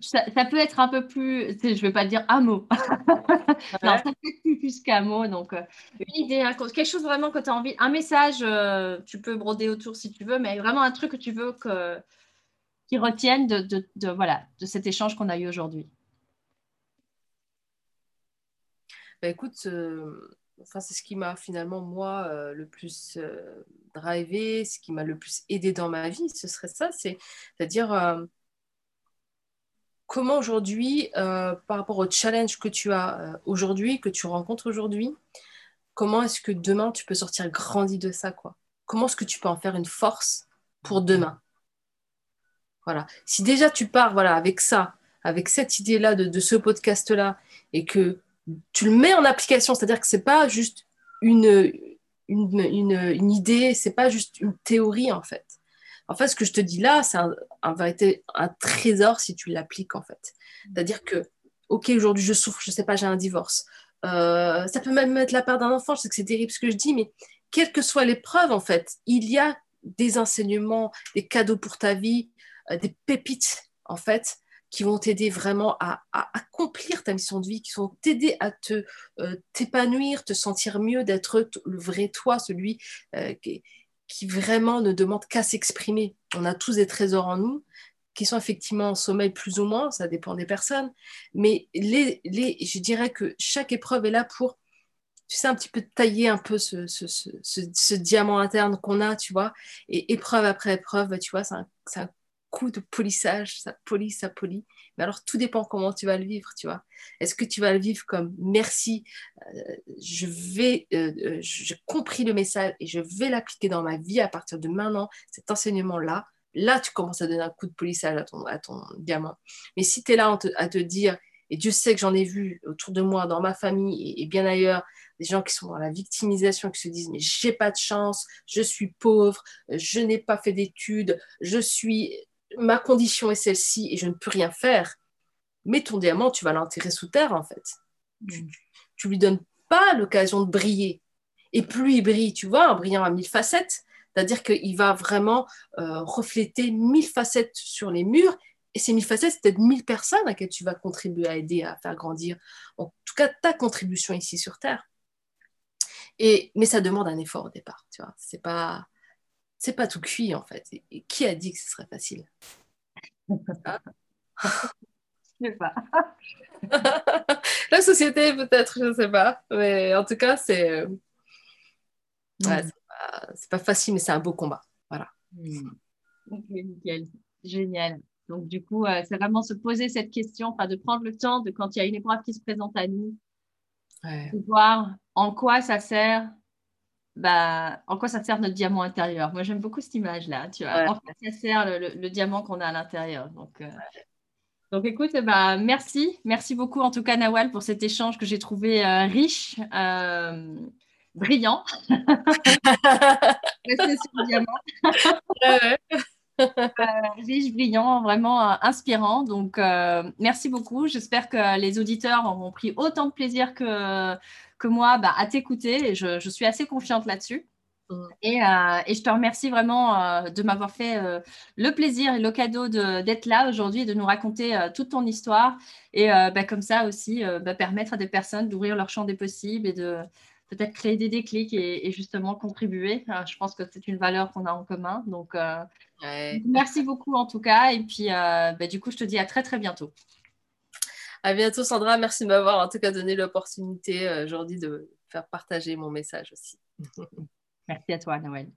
ça, peut être un peu plus, je ne vais pas dire un mot. non, ça peut être plus, qu'un mot. Donc, euh, une idée, quelque chose vraiment que tu as envie, un message, euh, tu peux broder autour si tu veux, mais vraiment un truc que tu veux que, qui retienne de, voilà, de cet échange qu'on a eu aujourd'hui. Bah, écoute, euh, enfin, c'est ce qui m'a finalement, moi, le plus driver, ce qui m'a le plus aidé dans ma vie, ce serait ça, c'est-à-dire euh, comment aujourd'hui, euh, par rapport au challenge que tu as euh, aujourd'hui, que tu rencontres aujourd'hui, comment est-ce que demain tu peux sortir grandi de ça, quoi? Comment est-ce que tu peux en faire une force pour demain? Voilà. Si déjà tu pars, voilà, avec ça, avec cette idée-là de, de ce podcast-là, et que tu le mets en application, c'est-à-dire que c'est pas juste une, une, une, une idée, c'est pas juste une théorie en fait. En fait, ce que je te dis là, c'est un, un, un trésor si tu l'appliques en fait. C'est-à-dire que, ok, aujourd'hui je souffre, je sais pas, j'ai un divorce. Euh, ça peut même être la part d'un enfant, je sais que c'est terrible ce que je dis, mais quelle que soit l'épreuve en fait, il y a des enseignements, des cadeaux pour ta vie, euh, des pépites en fait qui vont t'aider vraiment à, accomplir ta mission de vie, qui vont t'aider à te euh, t'épanouir, te sentir mieux, d'être le vrai toi, celui euh, qui, vraiment ne demande qu'à s'exprimer. On a tous des trésors en nous qui sont effectivement en sommeil plus ou moins, ça dépend des personnes, mais les, les, je dirais que chaque épreuve est là pour, tu sais, un petit peu tailler un peu ce, ce, ce, diamant interne qu'on a, tu vois, et épreuve après épreuve, tu vois, c'est un coup de polissage, ça polie, ça polie. Mais alors, tout dépend comment tu vas le vivre, tu vois. Est-ce que tu vas le vivre comme merci, euh, je vais, euh, euh, j'ai compris le message et je vais l'appliquer dans ma vie à partir de maintenant, cet enseignement-là. Là, tu commences à donner un coup de polissage à ton, à ton diamant. Mais si tu es là à te dire, et Dieu sait que j'en ai vu autour de moi, dans ma famille et, bien ailleurs, des gens qui sont dans la victimisation, qui se disent mais j'ai pas de chance, je suis pauvre, je n'ai pas fait d'études, je suis ma condition est celle-ci et je ne peux rien faire, mais ton diamant, tu vas l'enterrer sous terre, en fait. Tu, lui donnes pas l'occasion de briller. Et plus il brille, tu vois, un brillant à mille facettes, c'est-à-dire qu'il va vraiment euh, refléter mille facettes sur les murs. Et ces mille facettes, c'est peut-être mille personnes à qui tu vas contribuer à aider à faire grandir. En tout cas, ta contribution ici sur Terre. Et, mais ça demande un effort au départ, tu vois. C'est pas, c'est pas tout cuit en fait. Et, qui a dit que ce serait facile? Je sais pas. La société peut-être, je sais pas. Mais en tout cas, c'est euh, ouais, c'est pas, facile, mais c'est un beau combat. Voilà. Hmm. Ok, nickel. Génial. Donc, du coup, euh, c'est vraiment se poser cette question, de prendre le temps de quand il y a une épreuve qui se présente à nous, de voir en quoi ça sert, bah, en quoi ça sert notre diamant intérieur? Moi, j'aime beaucoup cette image-là, tu vois. En quoi ça sert le, diamant qu'on a à l'intérieur? Donc, euh, donc, écoute, bah, merci. Merci beaucoup, en tout cas, Nawal, pour cet échange que j'ai trouvé euh, riche, euh, brillant. Sur le diamant. Riche, brillant, vraiment inspirant. Donc, merci beaucoup. J'espère que les auditeurs auront pris autant de plaisir que que moi bah, à t'écouter je, je, suis assez confiante là-dessus. Mm. Et, euh, et, je te remercie vraiment euh, de m'avoir fait euh, le plaisir et le cadeau d'être là aujourd'hui et de nous raconter toute ton histoire. Et bah, comme ça aussi, bah, permettre à des personnes d'ouvrir leur champ des possibles et de peut-être créer des déclics et, justement contribuer. je pense que c'est une valeur qu'on a en commun. Donc, merci beaucoup en tout cas. Et puis, bah, du coup, je te dis à très, très bientôt. À bientôt, Sandra. Merci de m'avoir en tout cas donné l'opportunité euh, aujourd'hui de faire partager mon message aussi. Merci à toi, Noël.